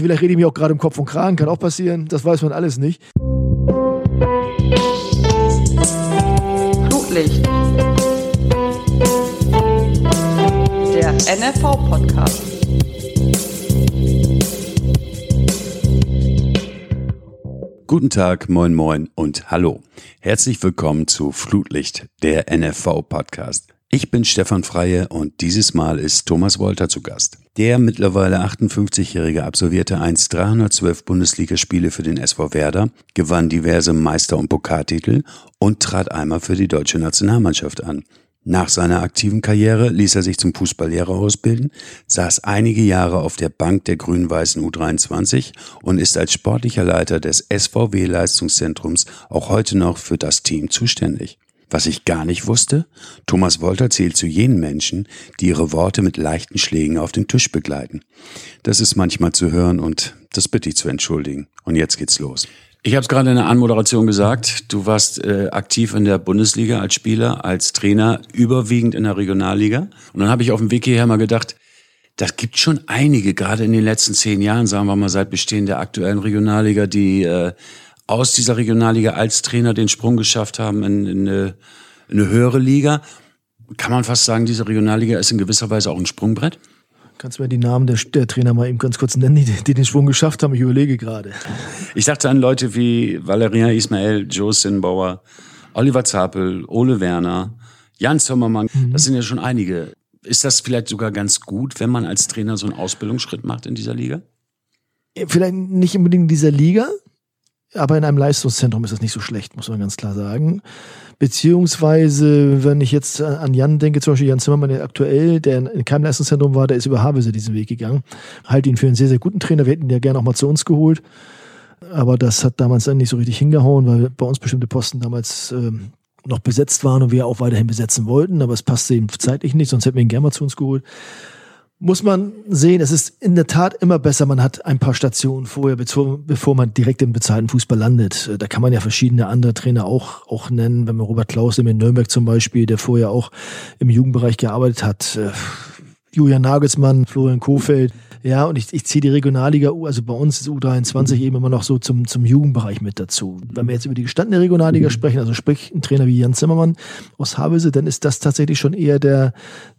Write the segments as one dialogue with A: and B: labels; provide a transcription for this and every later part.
A: Vielleicht rede ich mir auch gerade im Kopf und Kragen, kann auch passieren, das weiß man alles nicht.
B: Flutlicht. Der NFV-Podcast.
C: Guten Tag, moin moin und hallo. Herzlich willkommen zu Flutlicht, der NFV-Podcast. Ich bin Stefan Freie und dieses Mal ist Thomas Wolter zu Gast. Der mittlerweile 58-Jährige absolvierte einst 312 Bundesligaspiele für den SV Werder, gewann diverse Meister- und Pokaltitel und trat einmal für die deutsche Nationalmannschaft an. Nach seiner aktiven Karriere ließ er sich zum Fußballlehrer ausbilden, saß einige Jahre auf der Bank der grün-weißen U23 und ist als sportlicher Leiter des SVW Leistungszentrums auch heute noch für das Team zuständig. Was ich gar nicht wusste, Thomas Wolter zählt zu jenen Menschen, die ihre Worte mit leichten Schlägen auf den Tisch begleiten. Das ist manchmal zu hören und das bitte ich zu entschuldigen. Und jetzt geht's los. Ich habe es gerade in der Anmoderation gesagt, du warst äh, aktiv in der Bundesliga als Spieler, als Trainer, überwiegend in der Regionalliga. Und dann habe ich auf dem Weg hierher mal gedacht, das gibt schon einige, gerade in den letzten zehn Jahren, sagen wir mal seit Bestehen der aktuellen Regionalliga, die äh, aus dieser Regionalliga als Trainer den Sprung geschafft haben in, in, eine, in eine höhere Liga. Kann man fast sagen, diese Regionalliga ist in gewisser Weise auch ein Sprungbrett?
A: Kannst du mir die Namen der, der, Trainer mal eben ganz kurz nennen, die, die, den Sprung geschafft haben? Ich überlege gerade.
C: Ich dachte an Leute wie Valeria Ismael, Joe Sinbauer, Oliver Zapel, Ole Werner, Jan Zimmermann. Mhm. Das sind ja schon einige. Ist das vielleicht sogar ganz gut, wenn man als Trainer so einen Ausbildungsschritt macht in dieser Liga?
A: Vielleicht nicht unbedingt in dieser Liga, aber in einem Leistungszentrum ist das nicht so schlecht, muss man ganz klar sagen. Beziehungsweise, wenn ich jetzt an Jan denke, zum Beispiel Jan Zimmermann, der aktuell, der in keinem Leistungszentrum war, der ist über Havelse diesen Weg gegangen. Halte ihn für einen sehr, sehr guten Trainer. Wir hätten ihn ja gerne auch mal zu uns geholt. Aber das hat damals dann nicht so richtig hingehauen, weil bei uns bestimmte Posten damals ähm, noch besetzt waren und wir auch weiterhin besetzen wollten. Aber es passte eben zeitlich nicht, sonst hätten wir ihn gerne mal zu uns geholt muss man sehen, es ist in der Tat immer besser, man hat ein paar Stationen vorher, bevor man direkt im bezahlten Fußball landet. Da kann man ja verschiedene andere Trainer auch, auch nennen, wenn man Robert Klaus in Nürnberg zum Beispiel, der vorher auch im Jugendbereich gearbeitet hat. Äh, Julian Nagelsmann, Florian Kofeld. Ja, und ich, ich ziehe die Regionalliga, also bei uns ist U23 eben immer noch so zum, zum Jugendbereich mit dazu. Wenn wir jetzt über die gestandene Regionalliga sprechen, also sprich ein Trainer wie Jan Zimmermann aus Havelse, dann ist das tatsächlich schon eher der,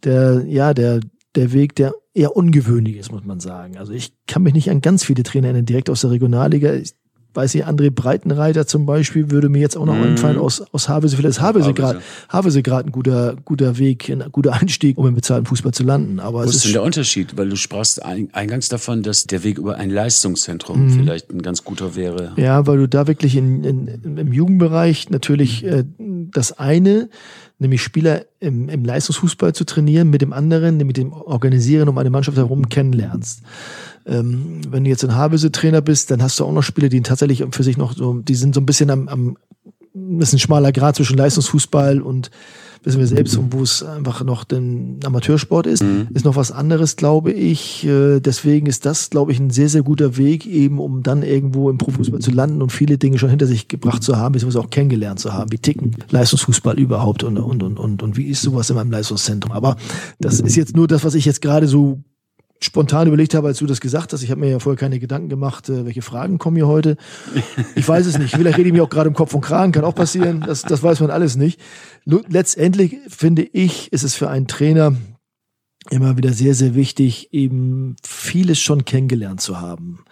A: der, ja, der, der Weg, der eher ungewöhnlich ist, muss man sagen. Also ich kann mich nicht an ganz viele Trainer erinnern, direkt aus der Regionalliga. Ich weiß nicht, André Breitenreiter zum Beispiel würde mir jetzt auch noch mm. einfallen aus, aus Havelse. Vielleicht ist Havelse gerade Havelse gerade ein guter, guter Weg, ein guter Einstieg, um im bezahlten Fußball zu landen. Aber
C: Was ist denn der Unterschied? Weil du sprachst eingangs davon, dass der Weg über ein Leistungszentrum mm. vielleicht ein ganz guter wäre.
A: Ja, weil du da wirklich in, in, im Jugendbereich natürlich äh, das eine nämlich Spieler im, im Leistungsfußball zu trainieren, mit dem anderen, mit dem Organisieren um eine Mannschaft herum kennenlernst. Ähm, wenn du jetzt ein Havelse-Trainer bist, dann hast du auch noch Spieler, die tatsächlich für sich noch so, die sind so ein bisschen am, am ist ein schmaler Grad zwischen Leistungsfußball und wissen wir selbst, und wo es einfach noch den Amateursport ist, mhm. ist noch was anderes, glaube ich. Äh, deswegen ist das, glaube ich, ein sehr, sehr guter Weg, eben um dann irgendwo im Profifußball zu landen und viele Dinge schon hinter sich gebracht zu haben, beziehungsweise auch kennengelernt zu haben. Wie ticken Leistungsfußball überhaupt und, und, und, und, und wie ist sowas in meinem Leistungszentrum. Aber das ist jetzt nur das, was ich jetzt gerade so spontan überlegt habe, als du das gesagt hast. Ich habe mir ja vorher keine Gedanken gemacht, äh, welche Fragen kommen hier heute. Ich weiß es nicht. Vielleicht rede ich mir auch gerade im Kopf und Kragen, kann auch passieren. Das, das weiß man alles nicht. Letztendlich finde ich, ist es für einen Trainer immer wieder sehr, sehr wichtig, eben vieles schon kennengelernt zu haben.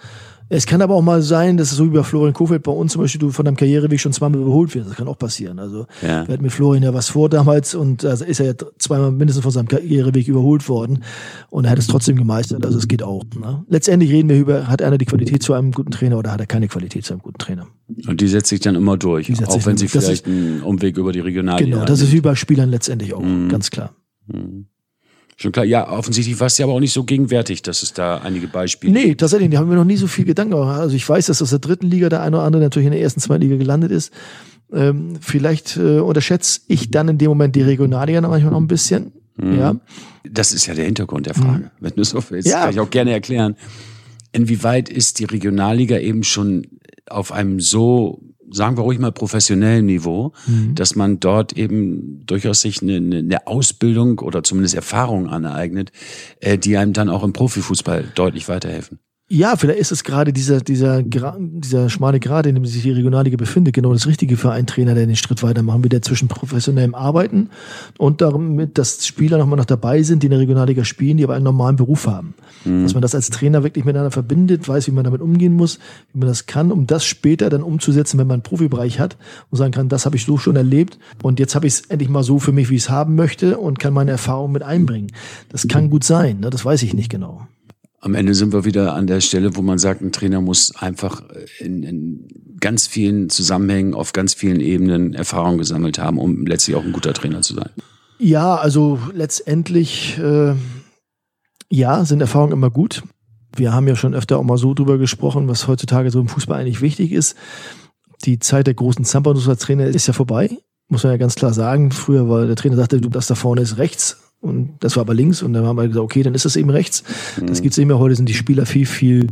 A: Es kann aber auch mal sein, dass es so wie bei Florian Kofeld bei uns zum Beispiel du von deinem Karriereweg schon zweimal überholt wirst. Das kann auch passieren. Also ja. wir hatten mit Florian ja was vor damals und also ist er ja zweimal mindestens von seinem Karriereweg überholt worden und er hat es trotzdem gemeistert. Also es geht auch. Ne? Letztendlich reden wir über, hat einer die Qualität zu einem guten Trainer oder hat er keine Qualität zu einem guten Trainer?
C: Und die setzt sich dann immer durch, auch wenn sie vielleicht ist, einen Umweg über die Regionalliga
A: Genau, das ist wie bei Spielern letztendlich auch, mhm. ganz klar.
C: Mhm. Schon klar, ja, offensichtlich war es ja aber auch nicht so gegenwärtig, dass es da einige Beispiele
A: Nee, tatsächlich, die haben wir noch nie so viel Gedanken gemacht. Also ich weiß, dass aus der dritten Liga der eine oder andere natürlich in der ersten, zweiten Liga gelandet ist. Ähm, vielleicht äh, unterschätze ich dann in dem Moment die Regionalliga noch manchmal noch ein bisschen. Mhm. Ja.
C: Das ist ja der Hintergrund der Frage. Mhm. Wenn du so willst, ja. kann ich auch gerne erklären. Inwieweit ist die Regionalliga eben schon auf einem so sagen wir ruhig mal professionellen Niveau, mhm. dass man dort eben durchaus sich eine, eine, Ausbildung oder zumindest Erfahrung aneignet, äh, die einem dann auch im Profifußball deutlich weiterhelfen.
A: Ja, vielleicht ist es gerade dieser, dieser, dieser schmale Grad, in dem sich die Regionalliga befindet, genau das Richtige für einen Trainer, der den Schritt weitermachen will, der zwischen professionellem Arbeiten und damit, dass Spieler nochmal noch dabei sind, die in der Regionalliga spielen, die aber einen normalen Beruf haben. Mhm. Dass man das als Trainer wirklich miteinander verbindet, weiß, wie man damit umgehen muss, wie man das kann, um das später dann umzusetzen, wenn man einen Profibereich hat und sagen kann, das habe ich so schon erlebt und jetzt habe ich es endlich mal so für mich, wie ich es haben möchte und kann meine Erfahrung mit einbringen. Das kann gut sein, ne? das weiß ich nicht genau
C: am Ende sind wir wieder an der Stelle, wo man sagt, ein Trainer muss einfach in, in ganz vielen Zusammenhängen, auf ganz vielen Ebenen Erfahrung gesammelt haben, um letztlich auch ein guter Trainer zu sein.
A: Ja, also letztendlich, äh, ja, sind Erfahrungen immer gut. Wir haben ja schon öfter auch mal so drüber gesprochen, was heutzutage so im Fußball eigentlich wichtig ist. Die Zeit der großen Zampernus als Trainer ist ja vorbei, muss man ja ganz klar sagen. Früher war der Trainer sagte, du das da vorne ist rechts und das war aber links und dann haben wir gesagt, okay, dann ist das eben rechts. Mhm. Das gibt's nicht mehr. Heute sind die Spieler viel, viel,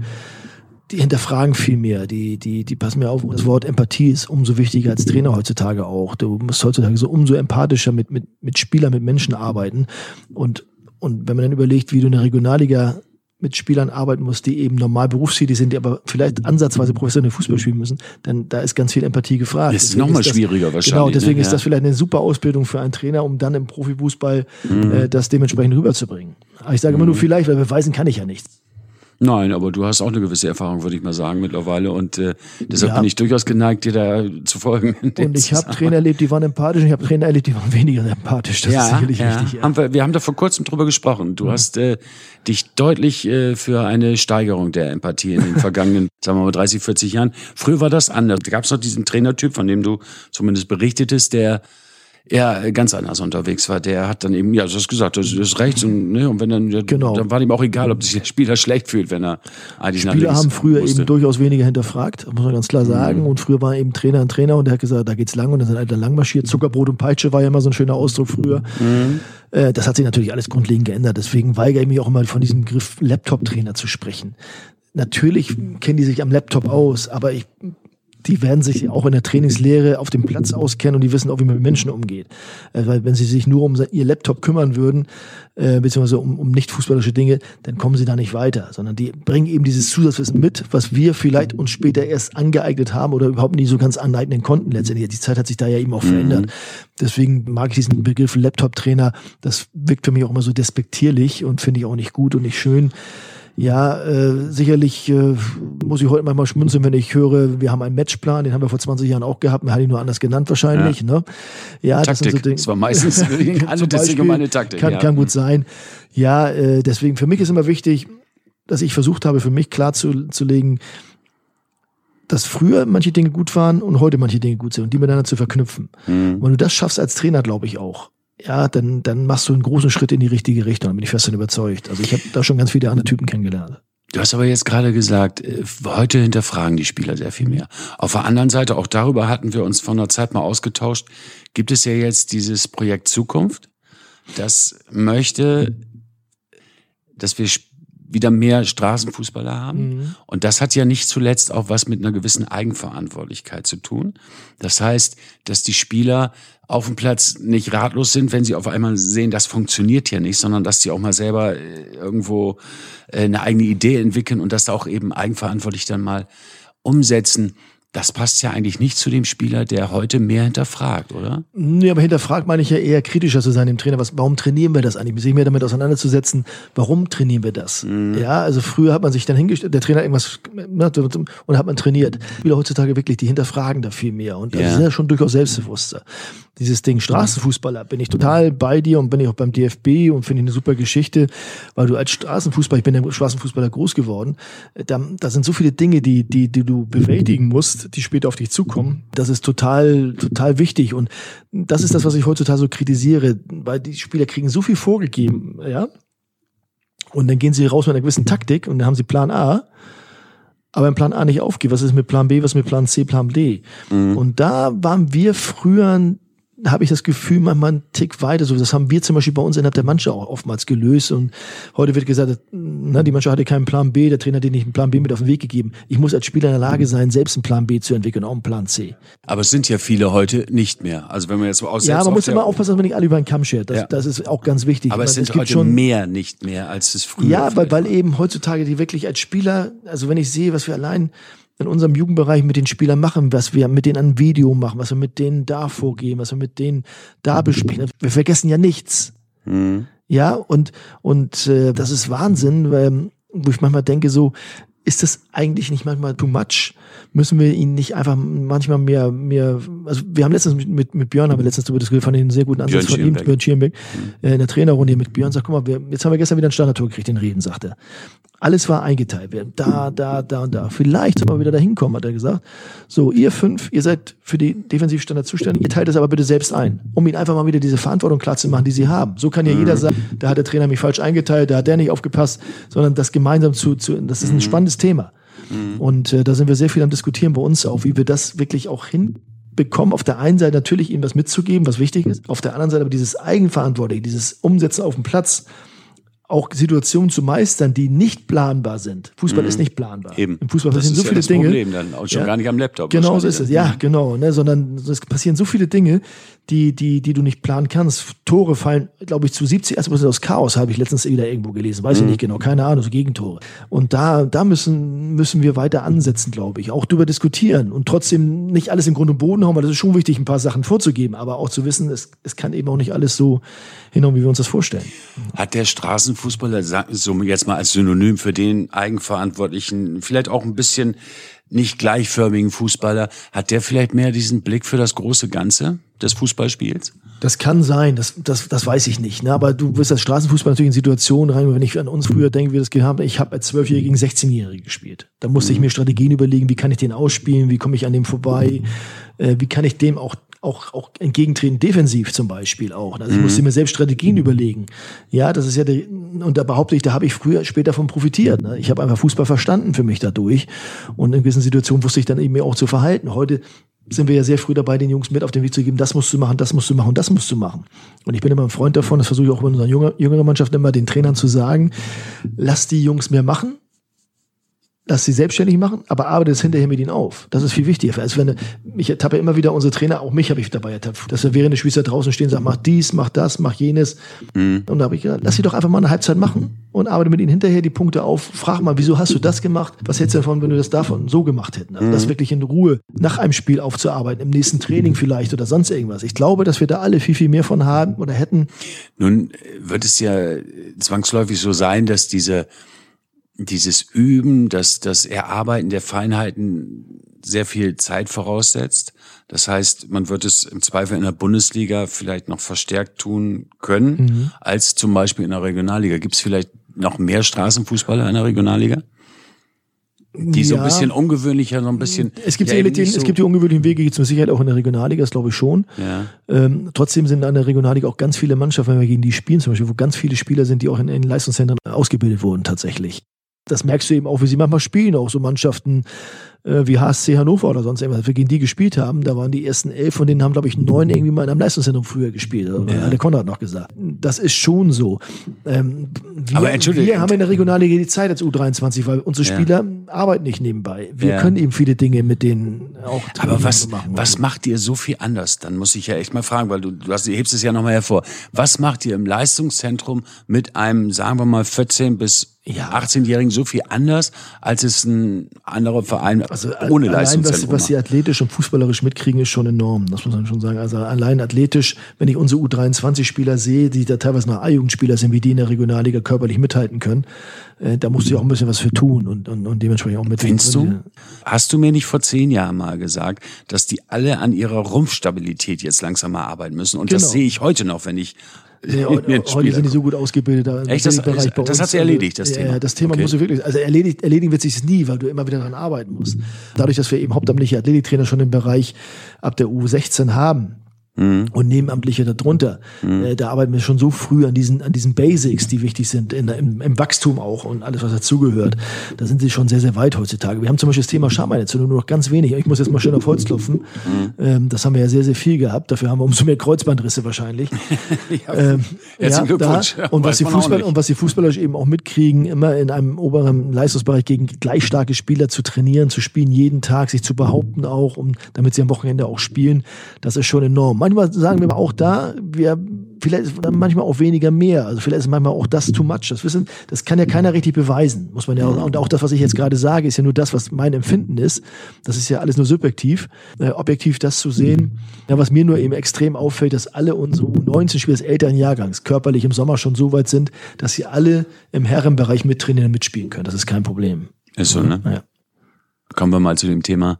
A: die hinterfragen viel mehr. Die, die, die passen mir auf. Das Wort Empathie ist umso wichtiger als Trainer heutzutage auch. Du musst heutzutage so umso empathischer mit, mit, mit Spielern, mit Menschen arbeiten. Und, und wenn man dann überlegt, wie du in der Regionalliga mit Spielern arbeiten muss, die eben normal berufstätig sind, die aber vielleicht ansatzweise professionell Fußball spielen müssen, dann da ist ganz viel Empathie gefragt.
C: Das ist nochmal schwieriger wahrscheinlich.
A: Genau, deswegen ne? ist das vielleicht eine super Ausbildung für einen Trainer, um dann im Profifußball mhm. äh, das dementsprechend rüberzubringen. Aber ich sage immer nur mhm. vielleicht, weil beweisen kann ich ja nichts.
C: Nein, aber du hast auch eine gewisse Erfahrung, würde ich mal sagen, mittlerweile. Und äh, deshalb ja. bin ich durchaus geneigt, dir da zu folgen.
A: Und ich habe Trainer erlebt, die waren empathisch und ich habe Trainer erlebt, die waren weniger empathisch. Das
C: ja,
A: ist sicherlich
C: ja.
A: wichtig. Ja.
C: Haben wir, wir haben da vor kurzem drüber gesprochen. Du mhm. hast äh, dich deutlich äh, für eine Steigerung der Empathie in den vergangenen, sagen wir mal, 30, 40 Jahren. Früher war das anders. Da gab es noch diesen Trainertyp, von dem du zumindest berichtetest, der er ganz anders unterwegs war. Der hat dann eben, ja, du hast gesagt, das ist rechts und, ne, und wenn dann, genau. dann war ihm auch egal, ob sich der Spieler schlecht fühlt, wenn er
A: eigentlich Spieler nach links haben früher musste. eben durchaus weniger hinterfragt, muss man ganz klar sagen. Mhm. Und früher war eben Trainer ein Trainer und der hat gesagt, da geht's lang und dann sind alle lang marschiert. Zuckerbrot und Peitsche war ja immer so ein schöner Ausdruck früher. Mhm. Äh, das hat sich natürlich alles grundlegend geändert. Deswegen weigere ich mich auch immer von diesem Begriff Laptop-Trainer zu sprechen. Natürlich kennen die sich am Laptop aus, aber ich die werden sich auch in der Trainingslehre auf dem Platz auskennen und die wissen auch, wie man mit Menschen umgeht. Äh, weil wenn sie sich nur um ihr Laptop kümmern würden, äh, beziehungsweise um, um nicht fußballische Dinge, dann kommen sie da nicht weiter, sondern die bringen eben dieses Zusatzwissen mit, was wir vielleicht uns später erst angeeignet haben oder überhaupt nie so ganz aneignen konnten letztendlich. Die Zeit hat sich da ja eben auch mhm. verändert. Deswegen mag ich diesen Begriff Laptop-Trainer, das wirkt für mich auch immer so despektierlich und finde ich auch nicht gut und nicht schön. Ja, äh, sicherlich äh, muss ich heute manchmal schmunzeln, wenn ich höre, wir haben einen Matchplan, den haben wir vor 20 Jahren auch gehabt, man hat ihn nur anders genannt wahrscheinlich. Ja, ne?
C: ja Taktik. das sind so Dinge. Das war meistens es sich um eine Taktik.
A: Kann, ja. kann gut sein. Ja, äh, deswegen für mich ist immer wichtig, dass ich versucht habe, für mich klarzulegen, dass früher manche Dinge gut waren und heute manche Dinge gut sind und die miteinander zu verknüpfen. Mhm. Und wenn du das schaffst als Trainer, glaube ich auch, ja, dann, dann machst du einen großen Schritt in die richtige Richtung, bin ich fest davon überzeugt. Also ich habe da schon ganz viele andere Typen kennengelernt.
C: Du hast aber jetzt gerade gesagt, äh, heute hinterfragen die Spieler sehr viel mehr. Auf der anderen Seite, auch darüber hatten wir uns vor einer Zeit mal ausgetauscht, gibt es ja jetzt dieses Projekt Zukunft, das möchte, dass wir wieder mehr Straßenfußballer haben. Mhm. Und das hat ja nicht zuletzt auch was mit einer gewissen Eigenverantwortlichkeit zu tun. Das heißt, dass die Spieler auf dem Platz nicht ratlos sind, wenn sie auf einmal sehen, das funktioniert ja nicht, sondern dass sie auch mal selber äh, irgendwo äh, eine eigene Idee entwickeln und das auch eben eigenverantwortlich dann mal umsetzen das passt ja eigentlich nicht zu dem Spieler, der heute mehr hinterfragt, oder?
A: Nee, aber hinterfragt meine ich ja eher kritischer zu sein dem Trainer. Was, warum trainieren wir das eigentlich? Sich mehr damit auseinanderzusetzen, warum trainieren wir das? Mhm. Ja, also früher hat man sich dann hingestellt, der Trainer irgendwas ne, und hat man trainiert. Spieler heutzutage wirklich, die hinterfragen da viel mehr und also ja. sind ja schon durchaus selbstbewusster dieses Ding Straßenfußballer bin ich total bei dir und bin ich auch beim DFB und finde ich eine super Geschichte, weil du als Straßenfußballer, ich bin der Straßenfußballer groß geworden, da, da sind so viele Dinge, die, die, die du bewältigen musst, die später auf dich zukommen. Das ist total, total wichtig und das ist das, was ich heutzutage so kritisiere, weil die Spieler kriegen so viel vorgegeben, ja. Und dann gehen sie raus mit einer gewissen Taktik und dann haben sie Plan A aber im Plan A nicht aufgeht. Was ist mit Plan B, was ist mit Plan C, Plan D? Mhm. Und da waren wir früher habe ich das Gefühl, manchmal einen Tick weiter. So, das haben wir zum Beispiel bei uns innerhalb der Mannschaft auch oftmals gelöst. Und heute wird gesagt, na, die Mannschaft hatte keinen Plan B, der Trainer hat dir nicht einen Plan B mit auf den Weg gegeben. Ich muss als Spieler in der Lage sein, selbst einen Plan B zu entwickeln, auch einen Plan C.
C: Aber es sind ja viele heute nicht mehr. Also wenn man jetzt so aus
A: Ja, man muss immer aufpassen, dass man nicht alle über den Kamm schert. Das,
C: Ja.
A: das ist auch ganz wichtig.
C: Aber
A: Ich
C: es
A: meine,
C: sind
A: gibt
C: heute
A: schon,
C: mehr nicht mehr, als es früher
A: Ja, weil, weil
C: war.
A: eben heutzutage die wirklich als Spieler, also wenn ich sehe, was wir allein in unserem Jugendbereich mit den Spielern machen, was wir mit denen an Video machen, was wir mit denen da vorgehen, was wir mit denen da besprechen. Wir vergessen ja nichts.
C: Mhm.
A: Ja, und, und äh, das ist Wahnsinn, weil, wo ich manchmal denke, so, ist das eigentlich nicht manchmal too much? Müssen wir ihn nicht einfach manchmal mehr, mehr, also wir haben letztens mit, mit, mit Björn, haben wir letztens darüber diskutiert, fand ich einen sehr guten Ansatz
C: Björn
A: von ihm. Björn Schierenbeck, äh, in der Trainerrunde mit Björn, sagt, guck mal, wir, jetzt haben wir gestern wieder ein Standardtor gekriegt, den Reden, sagt er. Alles war eingeteilt. Wir, da, da, da und da. Vielleicht soll man wieder dahin kommen, hat er gesagt. So, ihr fünf, ihr seid für die Defensivstandard zuständig, ihr teilt es aber bitte selbst ein, um ihnen einfach mal wieder diese Verantwortung klar zu machen, die sie haben. So kann ja jeder sagen, da hat der Trainer mich falsch eingeteilt, da hat der nicht aufgepasst, sondern das gemeinsam zu, zu das ist ein spannendes Thema. Und äh, da sind wir sehr viel am Diskutieren bei uns auch, wie wir das wirklich auch hinbekommen. Auf der einen Seite natürlich ihnen was mitzugeben, was wichtig ist. Auf der anderen Seite aber dieses Eigenverantwortliche, dieses Umsetzen auf dem Platz, auch Situationen zu meistern, die nicht planbar sind. Fußball ist nicht planbar.
C: Mhm. Eben.
A: Im Fußball
C: das
A: passieren so viele
C: ja das
A: Dinge.
C: Problem dann. Und schon
A: Ja.
C: gar nicht am Laptop.
A: Genau so ist es, ja, genau, ne, sondern es passieren so viele Dinge, die, die, die du nicht planen kannst. Tore fallen, glaube ich, zu 70 erst aus Chaos, habe ich letztens wieder irgendwo gelesen. Weiß ich nicht genau, keine Ahnung, so Gegentore. Und da, da müssen, müssen wir weiter ansetzen, glaube ich. Auch drüber diskutieren und trotzdem nicht alles im Grund und Boden hauen, weil das ist schon wichtig, ein paar Sachen vorzugeben, aber auch zu wissen, es, es kann eben auch nicht alles so hinhauen, wie wir uns das vorstellen.
C: Hat der Straßenfußballer, so jetzt mal als Synonym für den eigenverantwortlichen, vielleicht auch ein bisschen nicht gleichförmigen Fußballer, hat der vielleicht mehr diesen Blick für das große Ganze des Fußballspiels?
A: Das kann sein, das, das, das weiß ich nicht. Ne? Aber du wirst als Straßenfußball natürlich in Situationen rein, wenn ich an uns früher denke, wie wir das gehabt haben, ich habe als Zwölfjährige gegen 16-Jährige gespielt. Da musste ich mir Strategien überlegen, wie kann ich den ausspielen, wie komme ich an dem vorbei, äh, wie kann ich dem auch auch, auch entgegentreten, defensiv zum Beispiel auch. Also ich musste mir selbst Strategien überlegen. Ja, das ist ja, der, und da behaupte ich, da habe ich früher später von profitiert. Ne? Ich habe einfach Fußball verstanden für mich dadurch. Und in gewissen Situationen wusste ich dann eben auch zu verhalten. Heute sind wir ja sehr früh dabei, den Jungs mit auf den Weg zu geben, das musst du machen, das musst du machen, das musst du machen. Und ich bin immer ein Freund davon, das versuche ich auch bei unserer jünger, jüngeren Mannschaft immer den Trainern zu sagen, lass die Jungs mehr machen, lass sie selbstständig machen, aber arbeite es hinterher mit ihnen auf. Das ist viel wichtiger. Also wenn, ich ertappe immer wieder unsere Trainer, auch mich habe ich dabei ertappt, dass wir während des Spiels da draußen stehen und sagen, mach dies, mach das, mach jenes. Und da habe ich gesagt, lass sie doch einfach mal eine Halbzeit machen und arbeite mit ihnen hinterher die Punkte auf. Frag mal, wieso hast du das gemacht? Was hältst du davon, wenn du das davon so gemacht hätten? Also das wirklich in Ruhe nach einem Spiel aufzuarbeiten, im nächsten Training vielleicht oder sonst irgendwas. Ich glaube, dass wir da alle viel, viel mehr von haben oder hätten.
C: Nun äh, wird es ja zwangsläufig so sein, dass diese, dieses Üben, das, das Erarbeiten der Feinheiten sehr viel Zeit voraussetzt. Das heißt, man wird es im Zweifel in der Bundesliga vielleicht noch verstärkt tun können,
A: Mhm.
C: als zum Beispiel in der Regionalliga. Gibt es vielleicht noch mehr Straßenfußballer in der Regionalliga? Die so ein
A: Ja.
C: bisschen ungewöhnlicher, so ein bisschen.
A: Es gibt,
C: ja,
A: den,
C: nicht
A: es
C: so-
A: gibt die ungewöhnlichen Wege, gibt es mit Sicherheit auch in der Regionalliga, das glaube ich schon.
C: Ja.
A: Ähm, trotzdem sind an der Regionalliga auch ganz viele Mannschaften, wenn wir gegen die spielen, zum Beispiel, wo ganz viele Spieler sind, die auch in, in Leistungszentren ausgebildet wurden tatsächlich. Das merkst du eben auch, wie sie manchmal spielen, auch so Mannschaften äh, wie HSC Hannover oder sonst irgendwas, gegen die gespielt haben. Da waren die ersten elf, von denen haben, glaube ich, neun irgendwie mal in einem Leistungszentrum früher gespielt. Oder
C: Ja.
A: hat der Konrad noch gesagt. Das ist schon so. Ähm, wir,
C: Aber entschuldige-
A: wir haben in der Regionalliga die Zeit als U23, weil unsere
C: Ja.
A: Spieler arbeiten nicht nebenbei. Wir
C: Ja.
A: können eben viele Dinge mit denen auch
C: Aber was,
A: machen.
C: was macht ihr so viel anders? Dann muss ich ja echt mal fragen, weil du, du, hast, du hebst es ja nochmal hervor. Was macht ihr im Leistungszentrum mit einem, sagen wir mal, 14- bis
A: Ja.
C: 18-Jährigen so viel anders, als es ein anderer Verein
A: Also
C: ohne
A: allein, was,
C: Leistungszentrum
A: was sie athletisch und fußballerisch mitkriegen, ist schon enorm. Das muss man schon sagen. Also allein athletisch, wenn ich unsere U23-Spieler sehe, die da teilweise noch A-Jugendspieler sind, wie die in der Regionalliga körperlich mithalten können, äh, da musst du ja auch ein bisschen was für tun und, und, und dementsprechend auch mit.
C: Findest du? Hast du mir nicht vor zehn Jahren mal gesagt, dass die alle an ihrer Rumpfstabilität jetzt langsam mal arbeiten müssen? Und das
A: Genau.
C: sehe ich heute noch, wenn ich Mir
A: heute,
C: Spieler
A: sind die so gut ausgebildet. da-
C: Echt? Das-
A: Bereich
C: das
A: uns.
C: hat sie erledigt, das
A: ja,
C: Thema.
A: Ja, das Thema
C: Okay.
A: musst du wirklich, also erledigt, erledigen wird sich nie, weil du immer wieder daran arbeiten musst. Dadurch, dass wir eben hauptamtliche Athletiktrainer schon im Bereich ab der U16 haben, Mhm. Und Nebenamtliche darunter. Mhm. Äh, da arbeiten wir schon so früh an diesen, an diesen Basics, die wichtig sind, in, im, im Wachstum auch und alles, was dazugehört. Da sind sie schon sehr, sehr weit heutzutage. Wir haben zum Beispiel das Thema Schameinentzündung nur noch ganz wenig. Ich muss jetzt mal schön auf Holz klopfen. Mhm. Ähm, das haben wir ja sehr, sehr viel gehabt. Dafür haben wir umso mehr Kreuzbandrisse wahrscheinlich. ja, ähm, ja. Da, und, was die Fußball, und was die Fußballer eben auch mitkriegen, immer in einem oberen Leistungsbereich gegen gleich starke Spieler zu trainieren, zu spielen, jeden Tag, sich zu behaupten auch, um, damit sie am Wochenende auch spielen, das ist schon enorm manchmal sagen wir auch da, wir vielleicht ist manchmal auch weniger mehr. Also vielleicht ist manchmal auch das too much. Das wissen, das kann ja keiner richtig beweisen, muss man ja. Und auch das, was ich jetzt gerade sage, ist ja nur das, was mein Empfinden ist. Das ist ja alles nur subjektiv. Äh, objektiv das zu sehen. Ja, was mir nur eben extrem auffällt, dass alle unsere U19-Spieler des älteren Jahrgangs körperlich im Sommer schon so weit sind, dass sie alle im Herrenbereich mittrainieren und mitspielen können. Das ist kein Problem.
C: Ist so, ne? Ja. Kommen wir mal zu dem Thema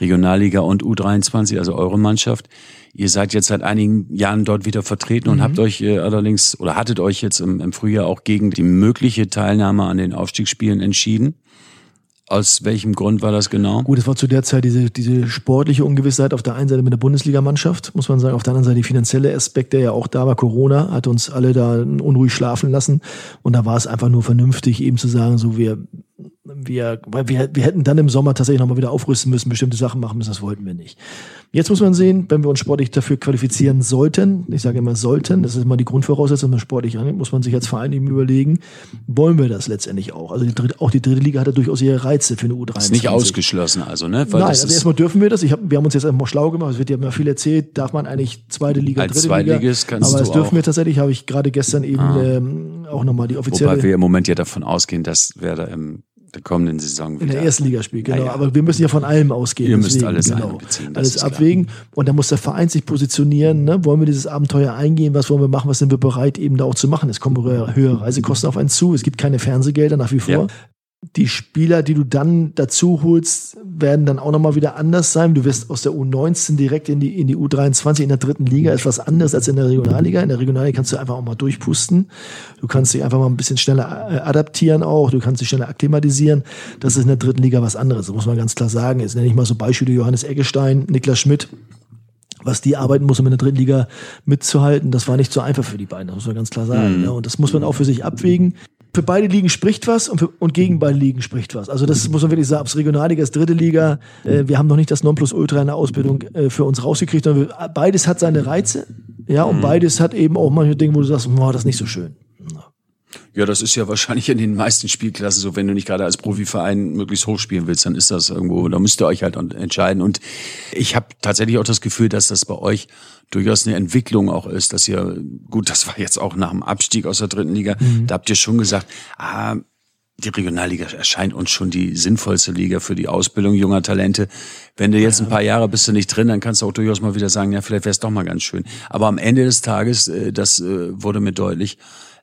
C: Regionalliga und U23, also eure Mannschaft. Ihr seid jetzt seit einigen Jahren dort wieder vertreten und mhm. habt euch äh, allerdings oder hattet euch jetzt im, im Frühjahr auch gegen die mögliche Teilnahme an den Aufstiegsspielen entschieden. Aus welchem Grund war das genau?
A: Gut, es war zu der Zeit diese, diese sportliche Ungewissheit auf der einen Seite mit der Bundesligamannschaft, muss man sagen. Auf der anderen Seite die finanzielle Aspekt, der ja auch da war. Corona hat uns alle da unruhig schlafen lassen. Und da war es einfach nur vernünftig, eben zu sagen, so wir wir, weil wir, wir hätten dann im Sommer tatsächlich nochmal wieder aufrüsten müssen, bestimmte Sachen machen müssen, das wollten wir nicht. Jetzt muss man sehen, wenn wir uns sportlich dafür qualifizieren sollten, ich sage immer sollten, das ist immer die Grundvoraussetzung, wenn man sportlich angeht, muss man sich als Verein eben überlegen, wollen wir das letztendlich auch? Also die dritte, auch die dritte Liga hat ja durchaus ihre Reize für eine U23. Ist
C: nicht ausgeschlossen also, ne?
A: Weil Nein, also erstmal dürfen wir das. Ich hab, wir haben uns jetzt einfach schlau gemacht, es wird ja immer viel erzählt, darf man eigentlich zweite Liga,
C: als dritte Liga. Kannst
A: aber das dürfen auch. wir tatsächlich, habe ich gerade gestern eben ah. ähm, auch nochmal die offizielle...
C: Wobei wir im Moment ja davon ausgehen, dass wer da im der kommenden Saison
A: wieder. In der ersten Liga spielt, genau. Ja, ja. Aber wir müssen ja von allem ausgehen.
C: Ihr müsst alles genau.
A: Alles abwägen. Und da muss der Verein sich positionieren. Ne? Wollen wir dieses Abenteuer eingehen? Was wollen wir machen? Was sind wir bereit, eben da auch zu machen? Es kommen höhere Reisekosten auf einen zu. Es gibt keine Fernsehgelder nach wie vor. Ja die Spieler, die du dann dazu holst, werden dann auch nochmal wieder anders sein. Du wirst aus der U19 direkt in die, in die U23 in der dritten Liga etwas anderes als in der Regionalliga. In der Regionalliga kannst du einfach auch mal durchpusten. Du kannst dich einfach mal ein bisschen schneller äh, adaptieren auch. Du kannst dich schneller akklimatisieren. Das ist in der dritten Liga was anderes. Das muss man ganz klar sagen. Jetzt nenne ich mal so Beispiele Johannes Eggestein, Niklas Schmidt was die arbeiten muss, um in der dritten Liga mitzuhalten, das war nicht so einfach für die beiden, das muss man ganz klar sagen. Mhm. Ja, und das muss man auch für sich abwägen für beide Ligen spricht was und, für, und gegen beide Ligen spricht was. Also das muss man wirklich sagen, ob es Regionalliga ist, dritte Liga. Äh, wir haben noch nicht das Nonplusultra in der Ausbildung äh, für uns rausgekriegt. Wir, beides hat seine Reize, ja, und mhm. beides hat eben auch manche Dinge, wo du sagst, boah, das ist nicht so schön.
C: Ja, das ist ja wahrscheinlich in den meisten Spielklassen so, wenn du nicht gerade als Profiverein möglichst hoch spielen willst, dann ist das irgendwo, da müsst ihr euch halt entscheiden. Und ich habe tatsächlich auch das Gefühl, dass das bei euch durchaus eine Entwicklung auch ist, dass ihr, gut, das war jetzt auch nach dem Abstieg aus der dritten Liga, mhm. da habt ihr schon gesagt, ah, die Regionalliga erscheint uns schon die sinnvollste Liga für die Ausbildung junger Talente. Wenn du jetzt ein paar Jahre bist du nicht drin, dann kannst du auch durchaus mal wieder sagen, ja, vielleicht wäre es doch mal ganz schön. Aber am Ende des Tages, äh, das äh, wurde mir deutlich,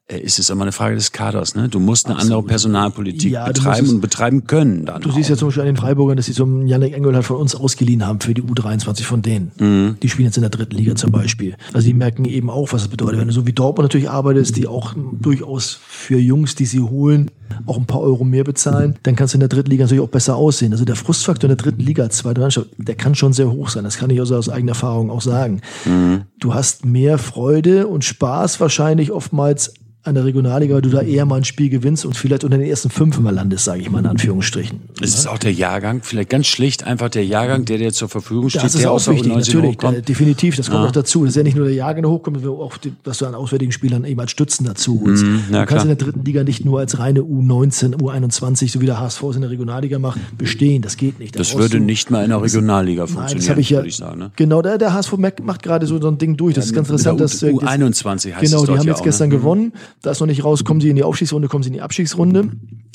C: ist es immer eine Frage des Kaders. Ne? Du musst eine Absolut. andere Personalpolitik ja, betreiben und betreiben können.
A: Dann du auch. siehst ja zum Beispiel an den Freiburgern, dass sie so einen Janik Engelhardt von uns ausgeliehen haben für die U23 von denen. Mhm. Die spielen jetzt in der dritten Liga zum Beispiel. Also die merken eben auch, was das bedeutet. Wenn du so wie Dortmund natürlich arbeitest, die auch durchaus für Jungs, die sie holen, auch ein paar Euro mehr bezahlen, dann kannst du in der dritten Liga natürlich auch besser aussehen. Also der Frustfaktor in der dritten Liga zweite Mannschaft, der kann schon sehr hoch sein. Das kann ich also aus eigener Erfahrung auch sagen. Mhm. Du hast mehr Freude und Spaß wahrscheinlich oftmals an der Regionalliga, weil du da eher mal ein Spiel gewinnst und vielleicht unter den ersten fünf immer landest, sage ich mal in Anführungsstrichen.
C: Ist es auch der Jahrgang, vielleicht ganz schlicht einfach der Jahrgang, der dir zur Verfügung steht,
A: das ist
C: der
A: auch wichtig, natürlich, der, definitiv, das kommt ja. noch dazu. Das ist ja nicht nur der Jahrgang, der hochkommt, sondern auch, was du an auswärtigen Spielern eben als Stützen dazu holst. Mhm, du kannst klar. in der dritten Liga nicht nur als reine U19, U21, so wie der HSV es in der Regionalliga macht, bestehen. Das geht nicht.
C: Da das würde du, nicht mal in der Regionalliga funktionieren, nein, das
A: ich ja, ich sagen. Ne? Genau, der, der HSV macht gerade so, so ein Ding durch. Das ja, ist ganz interessant.
C: Dass, U21 heißt
A: Genau,
C: die
A: haben jetzt
C: auch,
A: gestern
C: ne?
A: gewonnen. Da ist noch nicht rausgekommen kommen sie in die Aufstiegsrunde, kommen sie in die Abstiegsrunde.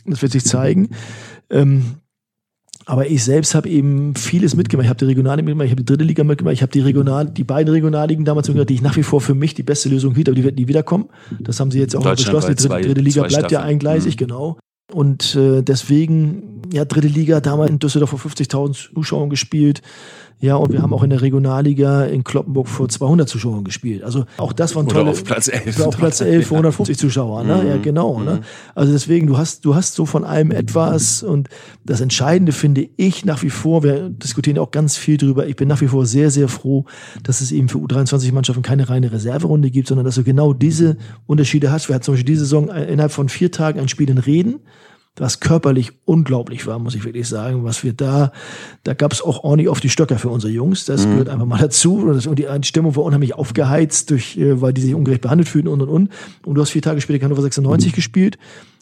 A: Das wird sich zeigen. Ähm, aber ich selbst habe eben vieles mitgemacht. Ich habe die Regionalliga mitgemacht, ich habe die dritte Liga mitgemacht, ich habe die Regional, die beiden Regionalligen damals mitgemacht, die ich nach wie vor für mich die beste Lösung hielt, aber die werden nie wiederkommen. Das haben sie jetzt auch beschlossen. Die dritte, zwei, dritte Liga bleibt ja eingleisig, mhm. genau. Und äh, deswegen, ja, dritte Liga, damals in Düsseldorf vor 50.000 Zuschauern gespielt. Ja, und wir haben auch in der Regionalliga in Kloppenburg vor 200 Zuschauern gespielt. Also auch das waren tolle.
C: Oder auf Platz 11.
A: Auf Platz 11 vor 150 Zuschauer, ne? Ja, genau, ne? Also deswegen, du hast, du hast so von allem etwas und das Entscheidende finde ich nach wie vor, wir diskutieren auch ganz viel drüber, ich bin nach wie vor sehr, sehr froh, dass es eben für U23-Mannschaften keine reine Reserverunde gibt, sondern dass du genau diese Unterschiede hast. Wir hatten zum Beispiel diese Saison innerhalb von vier Tagen ein Spiel in Reden, was körperlich unglaublich war, muss ich wirklich sagen. Was wir da, da gab es auch ordentlich auf die Stöcker für unsere Jungs. Das gehört einfach mal dazu. Und, die Stimmung war unheimlich aufgeheizt, durch, äh, weil die sich ungerecht behandelt fühlten und und und. Und du hast vier Tage später Hannover 96 gespielt.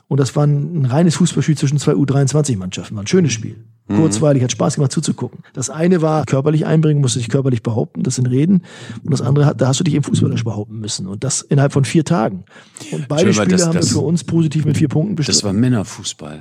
A: Und das war ein, ein reines Fußballspiel zwischen zwei U23-Mannschaften. War ein schönes Spiel. Kurzweilig, hat Spaß gemacht zuzugucken. Das eine war körperlich einbringen, musste sich körperlich behaupten, das sind Reden. Und das andere, hat, da hast du dich eben fußballisch behaupten müssen. Und das innerhalb von vier Tagen. Und beide
C: Schön,
A: Spiele
C: das-
A: haben wir
C: das-
A: für uns positiv mit vier Punkten bestimmt.
C: Das war Männerfußball.